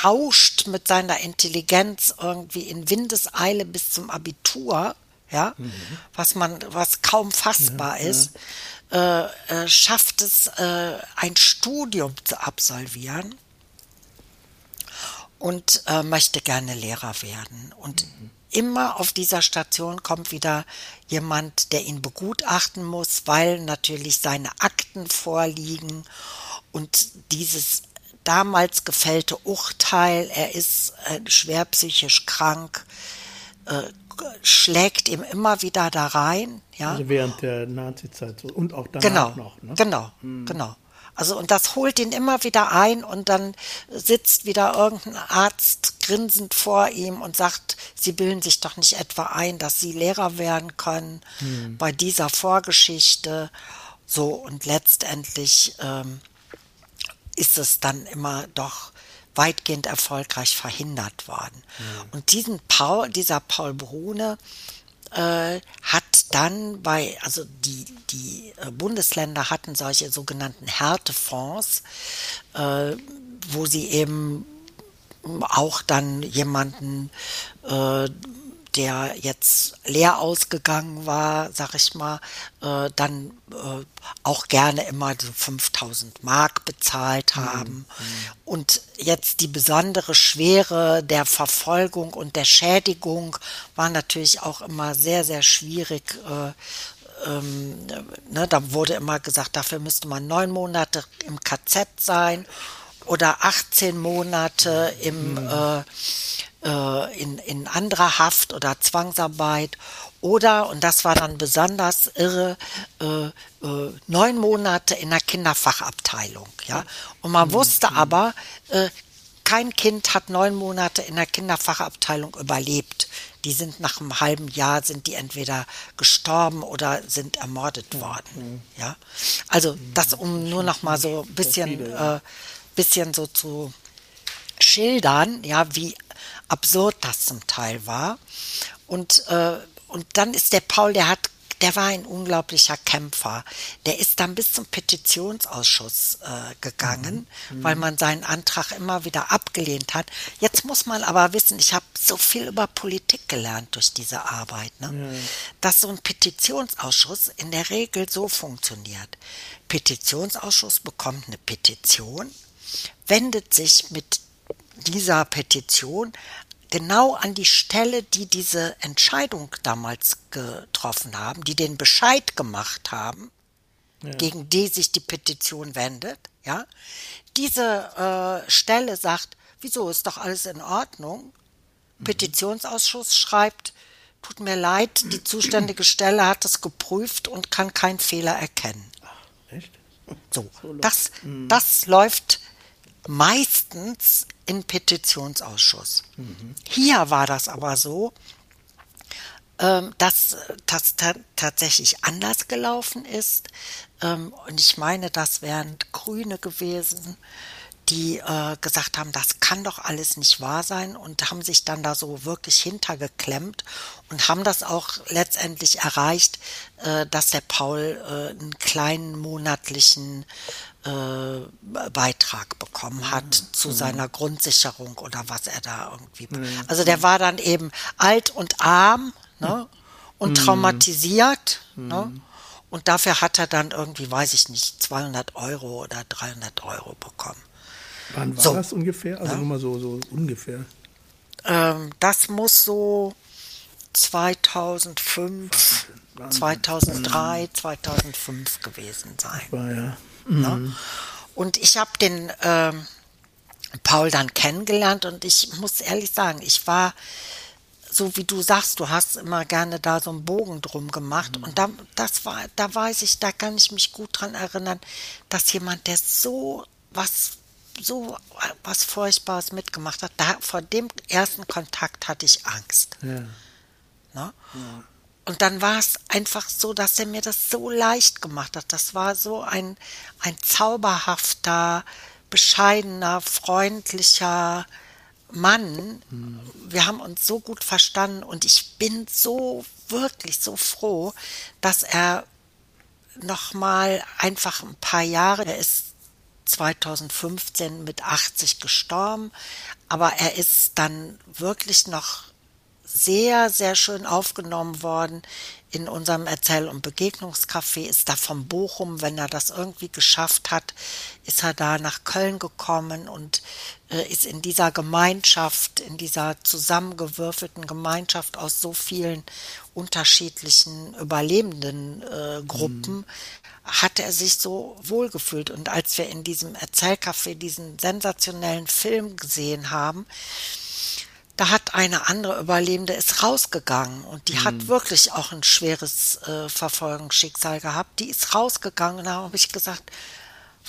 rauscht mit seiner Intelligenz irgendwie in Windeseile bis zum Abitur, ja, mhm. was man, was kaum fassbar ja, ist, ja. Äh, äh, schafft es, äh, ein Studium zu absolvieren und äh, möchte gerne Lehrer werden. Und mhm. immer auf dieser Station kommt wieder jemand, der ihn begutachten muss, weil natürlich seine Akten vorliegen und dieses damals gefällte Urteil, er ist äh, schwer psychisch krank, äh, schlägt ihm immer wieder da rein. Ja? Also während der Nazizeit und auch danach genau, noch. Ne? Genau, hm. genau. Also und das holt ihn immer wieder ein und dann sitzt wieder irgendein Arzt grinsend vor ihm und sagt, Sie bilden sich doch nicht etwa ein, dass Sie Lehrer werden können mhm. bei dieser Vorgeschichte. So und letztendlich ähm, ist es dann immer doch weitgehend erfolgreich verhindert worden. Mhm. Und diesen Paul, dieser Paul Brune, äh, hat dann bei, also die, die äh, Bundesländer hatten solche sogenannten Härtefonds, äh, wo sie eben auch dann jemanden äh, der jetzt leer ausgegangen war, sag ich mal, äh, dann äh, auch gerne immer so 5000 Mark bezahlt mhm. haben. Mhm. Und jetzt die besondere Schwere der Verfolgung und der Schädigung war natürlich auch immer sehr, sehr schwierig. Äh, ähm, ne, da wurde immer gesagt, dafür müsste man neun Monate im KZ sein oder 18 Monate im mhm. äh, äh, in, in anderer Haft oder Zwangsarbeit oder, und das war dann besonders irre, äh, äh, neun Monate in der Kinderfachabteilung. Ja? Und man mhm. wusste mhm. aber, äh, kein Kind hat neun Monate in der Kinderfachabteilung überlebt. Die sind nach einem halben Jahr sind die entweder gestorben oder sind ermordet worden. Ja, also das um nur noch mal so ein bisschen, äh, bisschen so zu schildern, ja, wie absurd das zum Teil war. Und äh, und dann ist der Paul, der hat der war ein unglaublicher Kämpfer. Der ist dann bis zum Petitionsausschuss äh, gegangen, mhm. weil man seinen Antrag immer wieder abgelehnt hat. Jetzt muss man aber wissen, ich habe so viel über Politik gelernt durch diese Arbeit, ne? Mhm. dass so ein Petitionsausschuss in der Regel so funktioniert. Petitionsausschuss bekommt eine Petition, wendet sich mit dieser Petition genau an die Stelle, die diese Entscheidung damals getroffen haben, die den Bescheid gemacht haben, ja. gegen die sich die Petition wendet, ja, diese äh, Stelle sagt, wieso ist doch alles in Ordnung? Mhm. Petitionsausschuss schreibt, tut mir leid, die zuständige Stelle hat es geprüft und kann keinen Fehler erkennen. Ach, echt? So, das, mhm. das läuft meistens im Petitionsausschuss. Mhm. Hier war das aber so, ähm, dass das tatsächlich anders gelaufen ist. Ähm, und ich meine, das wären Grüne gewesen, die äh, gesagt haben, das kann doch alles nicht wahr sein und haben sich dann da so wirklich hintergeklemmt und haben das auch letztendlich erreicht, äh, dass der Paul äh, einen kleinen monatlichen äh, Beitrag bekommen hat mhm. zu mhm. seiner Grundsicherung oder was er da irgendwie. Mhm. Also der war dann eben alt und arm ne? und mhm. traumatisiert. Ne? Mhm. Und dafür hat er dann irgendwie, weiß ich nicht, 200 Euro oder 300 Euro bekommen. Wann war so. das ungefähr? Also ja. nur mal so, so ungefähr. Ähm, das muss so 2005, Wahnsinn. 2003, 2005 gewesen sein. War ja. Mhm. Und ich habe den ähm, Paul dann kennengelernt und ich muss ehrlich sagen, ich war so wie du sagst, du hast immer gerne da so einen Bogen drum gemacht. Mhm. Und da, das war, da weiß ich, da kann ich mich gut dran erinnern, dass jemand, der so was, so was Furchtbares mitgemacht hat, da, vor dem ersten Kontakt hatte ich Angst. Ja. Ne? Ja. Und dann war es einfach so, dass er mir das so leicht gemacht hat. Das war so ein, ein zauberhafter, bescheidener, freundlicher Mann. Wir haben uns so gut verstanden und ich bin so wirklich so froh, dass er noch mal einfach ein paar Jahre, er ist 2015 mit 80 gestorben, aber er ist dann wirklich noch sehr, sehr schön aufgenommen worden in unserem Erzähl- und Begegnungscafé. Ist da vom Bochum, wenn er das irgendwie geschafft hat, ist er da nach Köln gekommen und äh, ist in dieser Gemeinschaft, in dieser zusammengewürfelten Gemeinschaft aus so vielen unterschiedlichen überlebenden äh, Gruppen, mhm. hat er sich so wohlgefühlt. Und als wir in diesem Erzählcafé diesen sensationellen Film gesehen haben, da hat eine andere Überlebende ist rausgegangen und die mhm. hat wirklich auch ein schweres äh, Verfolgungsschicksal gehabt. Die ist rausgegangen und da habe ich gesagt,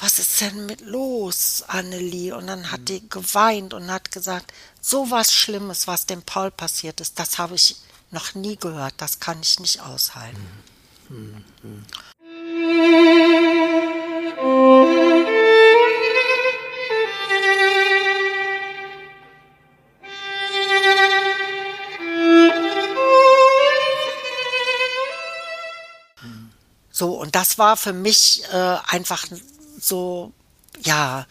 was ist denn mit los, Annelie? Und dann hat mhm. die geweint und hat gesagt, so was Schlimmes, was dem Paul passiert ist, das habe ich noch nie gehört, das kann ich nicht aushalten. Mhm. So, und das war für mich äh, einfach so, ja,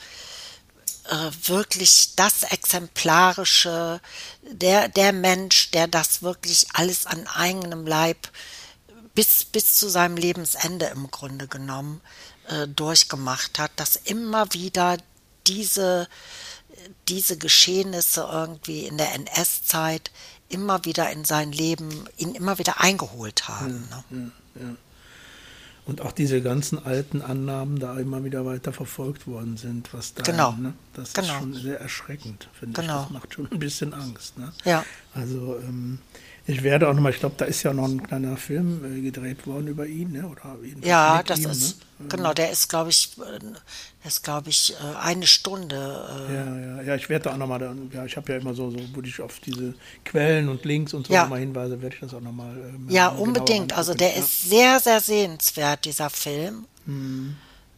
äh, wirklich das Exemplarische, der, der Mensch, der das wirklich alles an eigenem Leib bis, bis zu seinem Lebensende im Grunde genommen äh, durchgemacht hat, dass immer wieder diese, diese Geschehnisse irgendwie in der NS-Zeit immer wieder in sein Leben, ihn immer wieder eingeholt haben. Ja, ne? ja, ja und auch diese ganzen alten Annahmen da immer wieder weiter verfolgt worden sind, was da, genau. ne? das genau. ist schon sehr erschreckend, finde genau. ich. Das macht schon ein bisschen Angst. Ne? Ja. Also ähm, Ich werde auch nochmal, ich glaube, da ist ja noch ein kleiner Film äh, gedreht worden über ihn, ne? Oder ja, das ihm, ist, ne? genau, der ist, glaube ich, äh, der ist, glaube ich, äh, eine Stunde. Ja, ja, ja, ich werde da auch nochmal, ja, ich habe ja immer so, so, wo ich auf diese Quellen und Links und so ja. nochmal hinweise, werde ich das auch nochmal. Äh, ja, unbedingt. Also der ja. ist sehr, sehr sehenswert, dieser Film. Hm.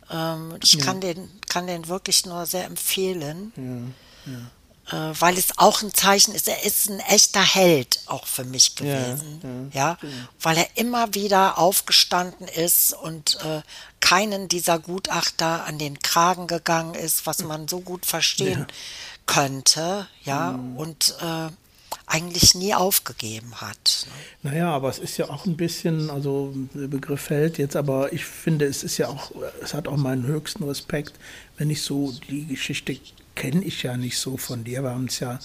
Ähm, ich ja. kann, den, kann den wirklich nur sehr empfehlen. Ja, ja weil es auch ein Zeichen ist, er ist ein echter Held auch für mich gewesen, ja, ja, ja weil er immer wieder aufgestanden ist und äh, keinen dieser Gutachter an den Kragen gegangen ist, was man so gut verstehen ja. könnte, ja, mhm. und äh, eigentlich nie aufgegeben hat. Naja, aber es ist ja auch ein bisschen, also der Begriff fällt jetzt, aber ich finde, es ist ja auch, es hat auch meinen höchsten Respekt, wenn ich so die Geschichte kenne ich ja nicht so von dir. Wir haben es ja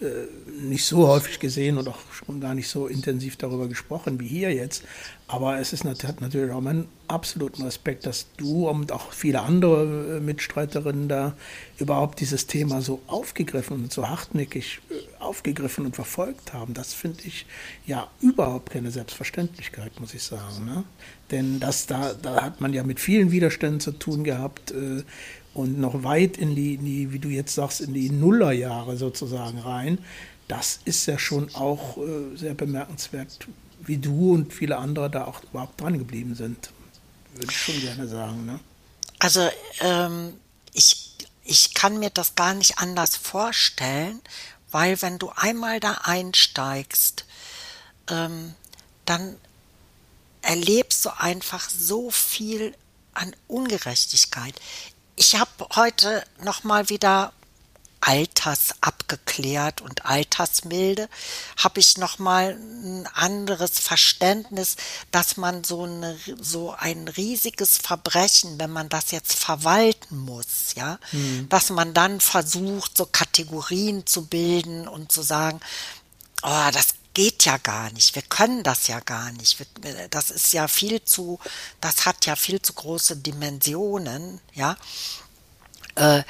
äh, nicht so häufig gesehen und auch schon gar nicht so intensiv darüber gesprochen wie hier jetzt. Aber es ist, hat natürlich auch meinen absoluten Respekt, dass du und auch viele andere äh, Mitstreiterinnen da überhaupt dieses Thema so aufgegriffen und so hartnäckig äh, aufgegriffen und verfolgt haben. Das finde ich ja überhaupt keine Selbstverständlichkeit, muss ich sagen. Ne? Denn das, da, da hat man ja mit vielen Widerständen zu tun gehabt. Äh, und noch weit in die, in die, wie du jetzt sagst, in die Nullerjahre sozusagen rein. Das ist ja schon auch äh, sehr bemerkenswert, wie du und viele andere da auch überhaupt dran geblieben sind. Würde ich schon gerne sagen. Ne? Also ähm, ich, ich kann mir das gar nicht anders vorstellen, weil wenn du einmal da einsteigst, ähm, dann erlebst du einfach so viel an Ungerechtigkeit. Ich habe heute noch mal wieder Alters abgeklärt und Altersmilde, habe ich noch mal ein anderes Verständnis, dass man so, eine, so ein riesiges Verbrechen, wenn man das jetzt verwalten muss, ja, mhm. dass man dann versucht, so Kategorien zu bilden und zu sagen, oh, das geht ja gar nicht. Wir können das ja gar nicht. Das ist ja viel zu, das hat ja viel zu große Dimensionen, ja. Äh,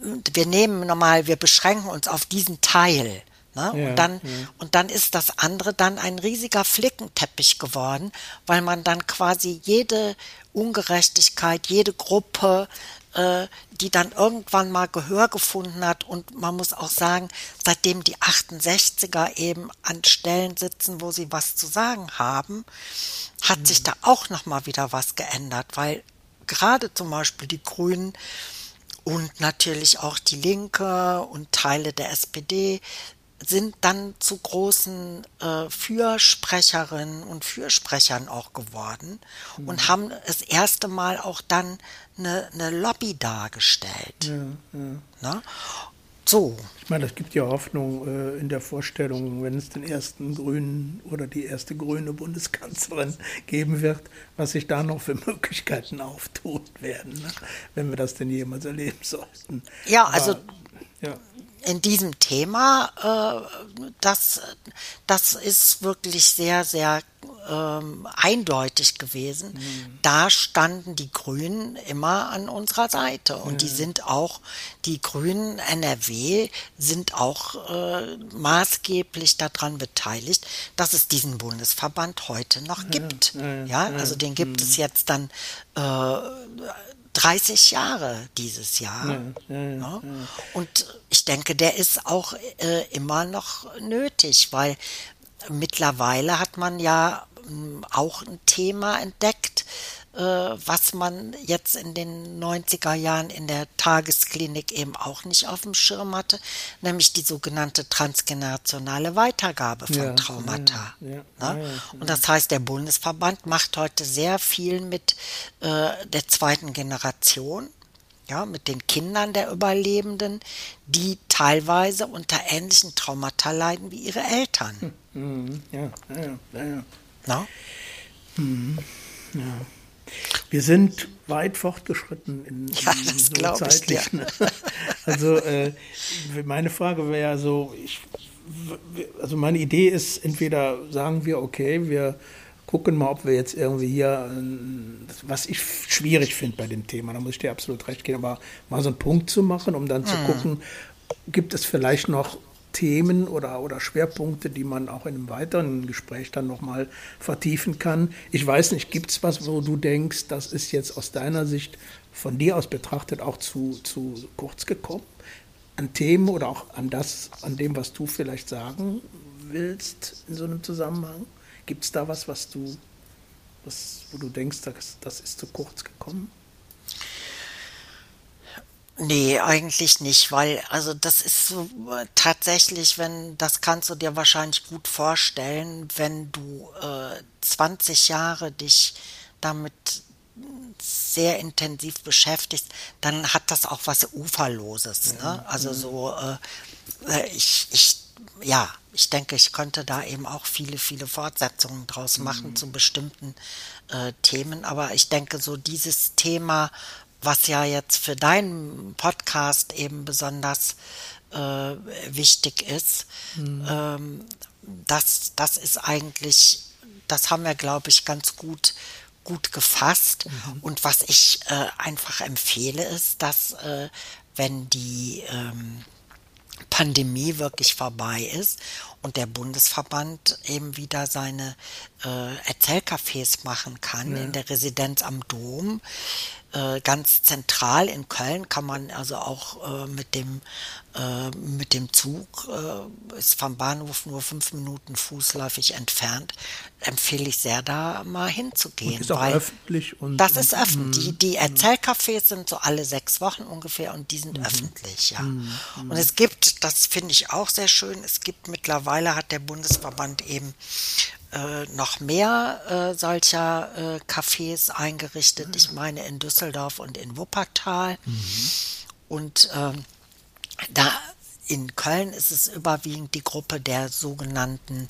wir nehmen normal, wir beschränken uns auf diesen Teil. Ne? Ja, und, dann, ja. und dann ist das andere dann ein riesiger Flickenteppich geworden, weil man dann quasi jede Ungerechtigkeit, jede Gruppe äh, die dann irgendwann mal Gehör gefunden hat. Und man muss auch sagen, seitdem die 68er eben an Stellen sitzen, wo sie was zu sagen haben, hat mhm. sich da auch noch mal wieder was geändert, weil gerade zum Beispiel die Grünen und natürlich auch die Linke und Teile der SPD sind dann zu großen äh, Fürsprecherinnen und Fürsprechern auch geworden mhm. und haben das erste Mal auch dann eine, eine Lobby dargestellt. Ja, ja. Ne? So. Ich meine, es gibt ja Hoffnung äh, in der Vorstellung, wenn es den ersten Grünen oder die erste grüne Bundeskanzlerin geben wird, was sich da noch für Möglichkeiten auftun werden, ne? wenn wir das denn jemals erleben sollten. Ja, also Aber, ja in diesem Thema, äh, das, das ist wirklich sehr, sehr ähm, eindeutig gewesen. Mhm. Da standen die Grünen immer an unserer Seite. Und mhm. die sind auch, die Grünen NRW sind auch äh, maßgeblich daran beteiligt, dass es diesen Bundesverband heute noch gibt. Ja, ja also den gibt es mhm. jetzt dann äh, 30 Jahre dieses Jahr. Ja, ja, ja, Und ich denke, der ist auch äh, immer noch nötig, weil mittlerweile hat man ja hm, auch ein Thema entdeckt, was man jetzt in den 90er Jahren in der Tagesklinik eben auch nicht auf dem Schirm hatte, nämlich die sogenannte transgenerationale Weitergabe von ja, Traumata. Ja, ja, ne? Und das heißt, der Bundesverband macht heute sehr viel mit äh, der zweiten Generation ja, mit den Kindern der Überlebenden, die teilweise unter ähnlichen Traumata leiden wie ihre Eltern. Hm, ja, ja, ja, ja. Na? Hm, ja. Wir sind weit fortgeschritten in, ja, in so zeitlich. Ich, ne? Also äh, meine Frage wäre ja so, ich, also meine Idee ist, entweder sagen wir, okay, wir gucken mal, ob wir jetzt irgendwie hier, äh, was ich schwierig finde bei dem Thema, da muss ich dir absolut recht geben, aber mal so einen Punkt zu machen, um dann zu mhm. gucken, gibt es vielleicht noch Themen oder, oder Schwerpunkte, die man auch in einem weiteren Gespräch dann nochmal vertiefen kann. Ich weiß nicht, gibt es was, wo du denkst, das ist jetzt aus deiner Sicht von dir aus betrachtet auch zu, zu kurz gekommen? An Themen oder auch an das, an dem, was du vielleicht sagen willst in so einem Zusammenhang? Gibt es da was, was du, was, wo du denkst, das, das ist zu kurz gekommen? Nee, eigentlich nicht, weil also das ist so tatsächlich, wenn das kannst du dir wahrscheinlich gut vorstellen, wenn du äh, 20 Jahre dich damit sehr intensiv beschäftigst, dann hat das auch was Uferloses. Ne? Also so, äh, äh, ich, ich, ja, ich denke, ich könnte da eben auch viele, viele Fortsetzungen draus machen mhm. zu bestimmten äh, Themen. Aber ich denke, so dieses Thema was ja jetzt für deinen Podcast eben besonders äh, wichtig ist. Mhm. Ähm, das, das ist eigentlich, das haben wir, glaube ich, ganz gut gut gefasst. Mhm. Und was ich äh, einfach empfehle, ist, dass äh, wenn die ähm, Pandemie wirklich vorbei ist und der Bundesverband eben wieder seine äh, Erzählcafés machen kann ja. in der Residenz am Dom, äh, ganz zentral in Köln kann man also auch äh, mit dem äh, mit dem Zug äh, ist vom Bahnhof nur fünf Minuten fußläufig entfernt. Empfehle ich sehr, da mal hinzugehen. Und ist auch öffentlich und das ist öffentlich. Die, die mhm. Erzählcafés sind so alle sechs Wochen ungefähr und die sind mhm. öffentlich, ja. Mhm. Und es gibt, das finde ich auch sehr schön, es gibt mittlerweile hat der Bundesverband eben äh, noch mehr äh, solcher äh, Cafés eingerichtet. Ich meine in Düsseldorf und in Wuppertal. Mhm. Und ähm, da in Köln ist es überwiegend die Gruppe der sogenannten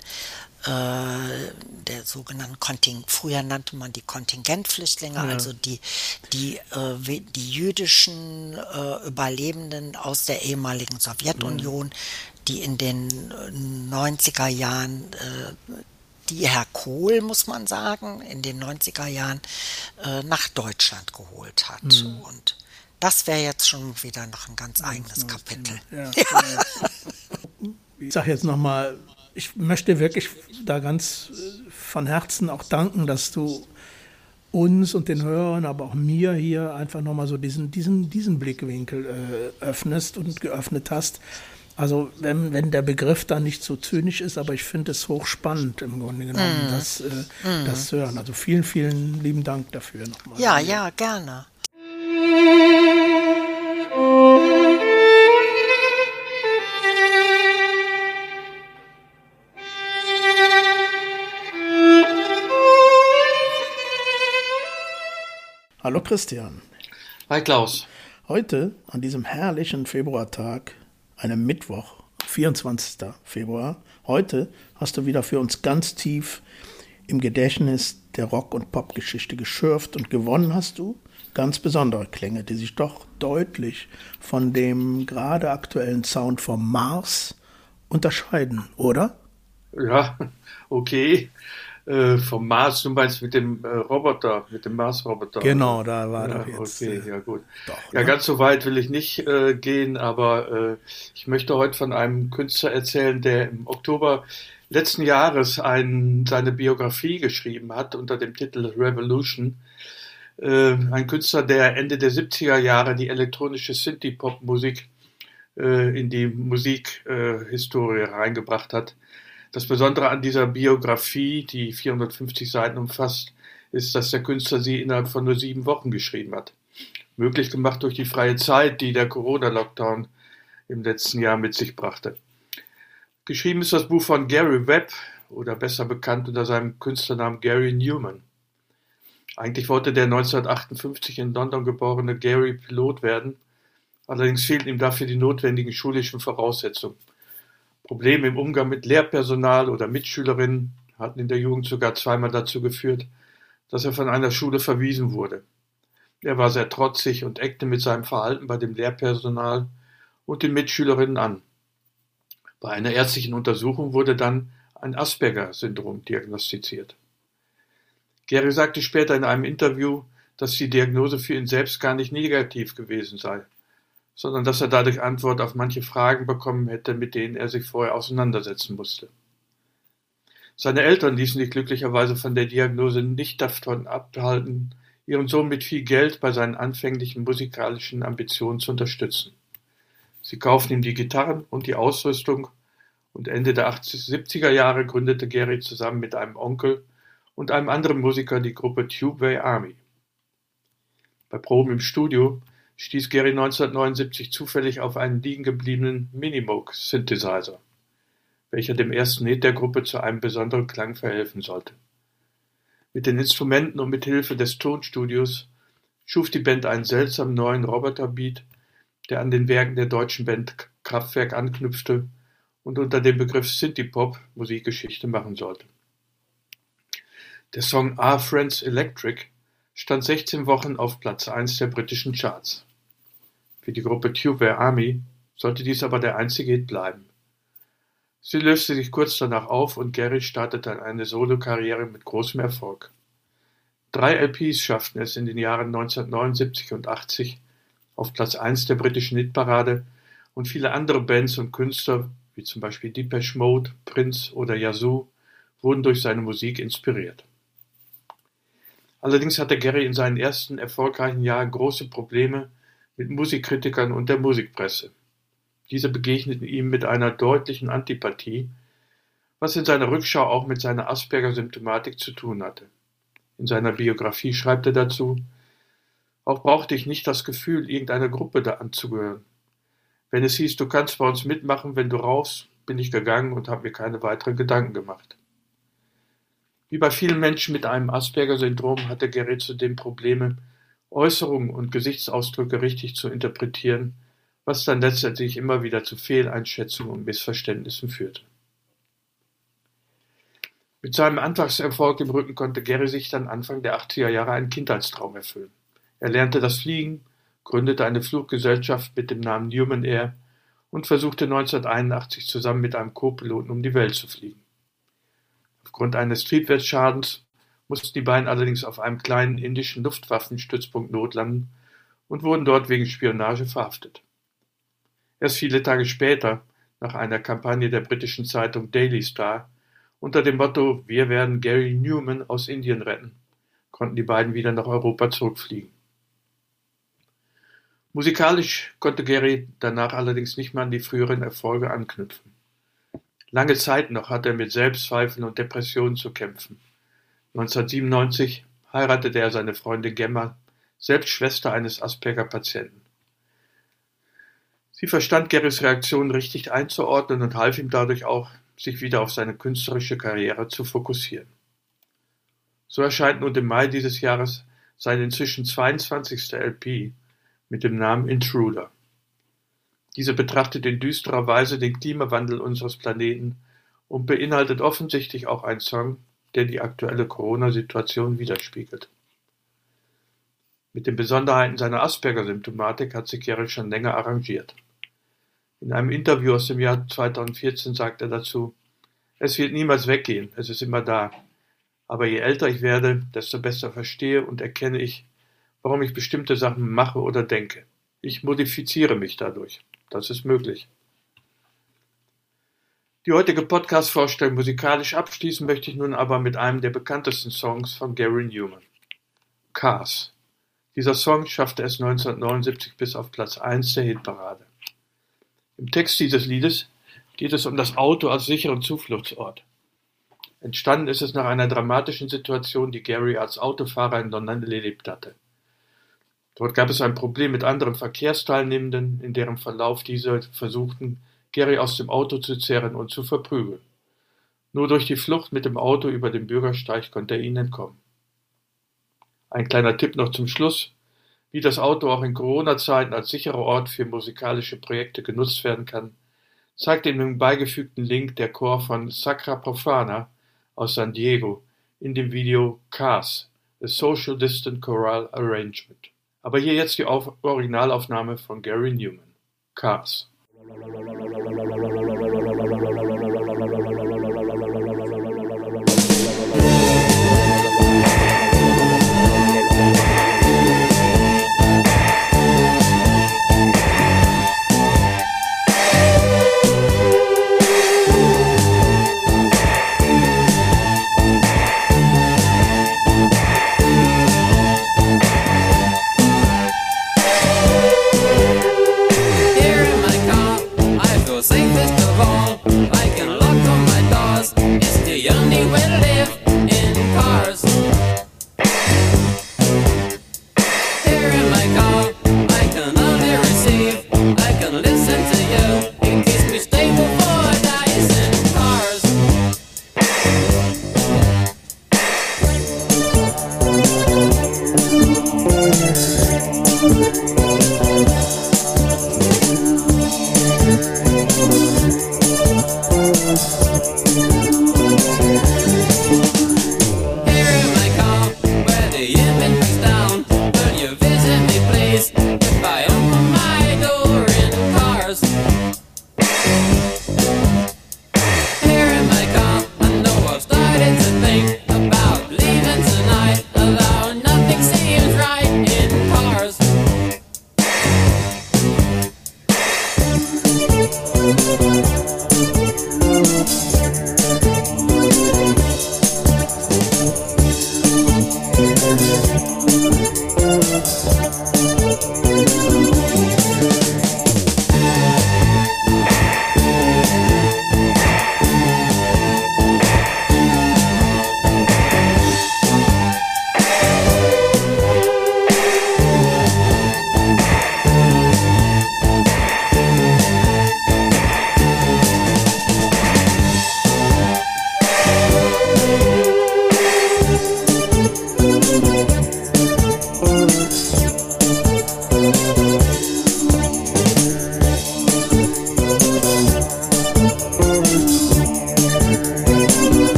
äh, der sogenannten Konting früher nannte man die Kontingentflüchtlinge, ja. also die die äh, die jüdischen äh, Überlebenden aus der ehemaligen Sowjetunion, ja. die in den 90er Jahren die Herr Kohl, muss man sagen, in den 90er Jahren äh, nach Deutschland geholt hat. Mhm. Und das wäre jetzt schon wieder noch ein ganz eigenes Kapitel. Ja, ja. Ich sage jetzt nochmal, ich möchte wirklich da ganz äh, von Herzen auch danken, dass du uns und den Hörern, aber auch mir hier einfach nochmal so diesen, diesen, diesen Blickwinkel äh, öffnest und geöffnet hast. Also wenn, wenn der Begriff da nicht so zynisch ist, aber ich finde es hochspannend im Grunde genommen, mm. das, äh, mm. das zu hören. Also vielen, vielen lieben Dank dafür nochmal. Ja, ja, gerne. Hallo Christian. Hi Klaus. Heute, an diesem herrlichen Februartag, einem Mittwoch, 24. Februar. Heute hast du wieder für uns ganz tief im Gedächtnis der Rock- und Popgeschichte geschürft und gewonnen hast du ganz besondere Klänge, die sich doch deutlich von dem gerade aktuellen Sound vom Mars unterscheiden, oder? Ja, okay äh, vom Mars, du meinst mit dem äh, Roboter, mit dem Mars-Roboter. Genau, da war ja, doch jetzt. Okay, äh, ja gut. Doch, ja, ne? ganz so weit will ich nicht äh, gehen, aber äh, ich möchte heute von einem Künstler erzählen, der im Oktober letzten Jahres ein, seine Biografie geschrieben hat unter dem Titel Revolution. Ein Künstler, der Ende der 70er Jahre die elektronische Synthie-Pop-Musik in die Musikhistorie reingebracht hat das Besondere an dieser Biografie, die 450 Seiten umfasst, ist, dass der Künstler sie innerhalb von nur sieben Wochen geschrieben hat. Möglich gemacht durch die freie Zeit, die der Corona-Lockdown im letzten Jahr mit sich brachte. Geschrieben ist das Buch von Gary Webb oder besser bekannt unter seinem Künstlernamen Gary Newman. Eigentlich wollte der 1958 in London geborene Gary Pilot werden, allerdings fehlten ihm dafür die notwendigen schulischen Voraussetzungen. Probleme im Umgang mit Lehrpersonal oder Mitschülerinnen hatten in der Jugend sogar zweimal dazu geführt, dass er von einer Schule verwiesen wurde. Er war sehr trotzig und eckte mit seinem Verhalten bei dem Lehrpersonal und den Mitschülerinnen an. Bei einer ärztlichen Untersuchung wurde dann ein Asperger-Syndrom diagnostiziert. Gary sagte später in einem Interview, dass die Diagnose für ihn selbst gar nicht negativ gewesen sei. Sondern dass er dadurch Antwort auf manche Fragen bekommen hätte, mit denen er sich vorher auseinandersetzen musste. Seine Eltern ließen sich glücklicherweise von der Diagnose nicht davon abhalten, ihren Sohn mit viel Geld bei seinen anfänglichen musikalischen Ambitionen zu unterstützen. Sie kauften ihm die Gitarren und die Ausrüstung und Ende der 70er Jahre gründete Gary zusammen mit einem Onkel und einem anderen Musiker die Gruppe Tubeway Army. Bei Proben im Studio stieß Gary 1979 zufällig auf einen liegen gebliebenen Minimoog-Synthesizer, welcher dem ersten Hit der Gruppe zu einem besonderen Klang verhelfen sollte. Mit den Instrumenten und mit Hilfe des Tonstudios schuf die Band einen seltsamen neuen Roboter-Beat, der an den Werken der deutschen Band Kraftwerk anknüpfte und unter dem Begriff Synthie-Pop Musikgeschichte machen sollte. Der Song "Our Friends Electric" stand 16 Wochen auf Platz 1 der britischen Charts. Für die Gruppe Tubeware Army sollte dies aber der einzige Hit bleiben. Sie löste sich kurz danach auf und Gary startete eine Solokarriere mit großem Erfolg. Drei LPs schafften es in den Jahren 1979 und 80 auf Platz 1 der britischen Hitparade und viele andere Bands und Künstler, wie zum Beispiel Depeche Mode, Prince oder Yazoo, wurden durch seine Musik inspiriert. Allerdings hatte Gary in seinen ersten erfolgreichen Jahren große Probleme mit Musikkritikern und der Musikpresse. Diese begegneten ihm mit einer deutlichen Antipathie, was in seiner Rückschau auch mit seiner Asperger-Symptomatik zu tun hatte. In seiner Biografie schreibt er dazu, auch brauchte ich nicht das Gefühl, irgendeiner Gruppe da anzugehören. Wenn es hieß, du kannst bei uns mitmachen, wenn du rauchst, bin ich gegangen und habe mir keine weiteren Gedanken gemacht. Wie bei vielen Menschen mit einem Asperger-Syndrom hatte Gerrit zudem Probleme, Äußerungen und Gesichtsausdrücke richtig zu interpretieren, was dann letztendlich immer wieder zu Fehleinschätzungen und Missverständnissen führte. Mit seinem Anfangserfolg im Rücken konnte Gary sich dann Anfang der 80er Jahre einen Kindheitstraum erfüllen. Er lernte das Fliegen, gründete eine Fluggesellschaft mit dem Namen Newman Air und versuchte 1981 zusammen mit einem Co-Piloten um die Welt zu fliegen. Aufgrund eines Triebwerksschadens mussten die beiden allerdings auf einem kleinen indischen Luftwaffenstützpunkt notlanden und wurden dort wegen Spionage verhaftet. Erst viele Tage später, nach einer Kampagne der britischen Zeitung Daily Star unter dem Motto Wir werden Gary Newman aus Indien retten, konnten die beiden wieder nach Europa zurückfliegen. Musikalisch konnte Gary danach allerdings nicht mehr an die früheren Erfolge anknüpfen. Lange Zeit noch hatte er mit Selbstzweifeln und Depressionen zu kämpfen. 1997 heiratete er seine Freundin Gemma, selbst Schwester eines Asperger-Patienten. Sie verstand Garys Reaktion richtig einzuordnen und half ihm dadurch auch, sich wieder auf seine künstlerische Karriere zu fokussieren. So erscheint nun im Mai dieses Jahres sein inzwischen 22. LP mit dem Namen Intruder. Diese betrachtet in düsterer Weise den Klimawandel unseres Planeten und beinhaltet offensichtlich auch einen Song, der die aktuelle Corona-Situation widerspiegelt. Mit den Besonderheiten seiner Asperger-Symptomatik hat sich Gerrit schon länger arrangiert. In einem Interview aus dem Jahr 2014 sagt er dazu, es wird niemals weggehen, es ist immer da. Aber je älter ich werde, desto besser verstehe und erkenne ich, warum ich bestimmte Sachen mache oder denke. Ich modifiziere mich dadurch. Das ist möglich. Die heutige Podcast-Vorstellung musikalisch abschließen möchte ich nun aber mit einem der bekanntesten Songs von Gary Newman. Cars. Dieser Song schaffte es 1979 bis auf Platz 1 der Hitparade. Im Text dieses Liedes geht es um das Auto als sicheren Zufluchtsort. Entstanden ist es nach einer dramatischen Situation, die Gary als Autofahrer in London erlebt hatte. Dort gab es ein Problem mit anderen Verkehrsteilnehmenden, in deren Verlauf diese versuchten, Gary aus dem Auto zu zerren und zu verprügeln. Nur durch die Flucht mit dem Auto über den Bürgersteig konnte er ihnen entkommen. Ein kleiner Tipp noch zum Schluss. Wie das Auto auch in Corona-Zeiten als sicherer Ort für musikalische Projekte genutzt werden kann, zeigt in dem beigefügten Link der Chor von Sacra Profana aus San Diego in dem Video Cars, a Social Distant Choral Arrangement. Aber hier jetzt die Auf Originalaufnahme von Gary Newman. Cars.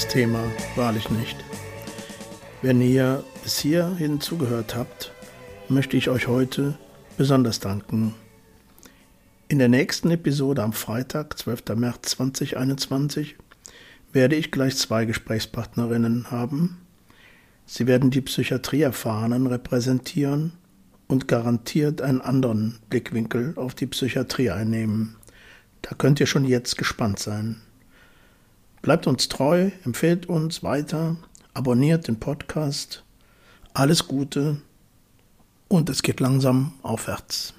Leichtes Thema, wahrlich nicht. Wenn ihr bis hierhin zugehört habt, möchte ich euch heute besonders danken. In der nächsten Episode am Freitag, 12. März 2021, werde ich gleich zwei Gesprächspartnerinnen haben. Sie werden die Psychiatrieerfahrenen repräsentieren und garantiert einen anderen Blickwinkel auf die Psychiatrie einnehmen. Da könnt ihr schon jetzt gespannt sein. Bleibt uns treu, empfehlt uns weiter, abonniert den Podcast. Alles Gute und es geht langsam aufwärts.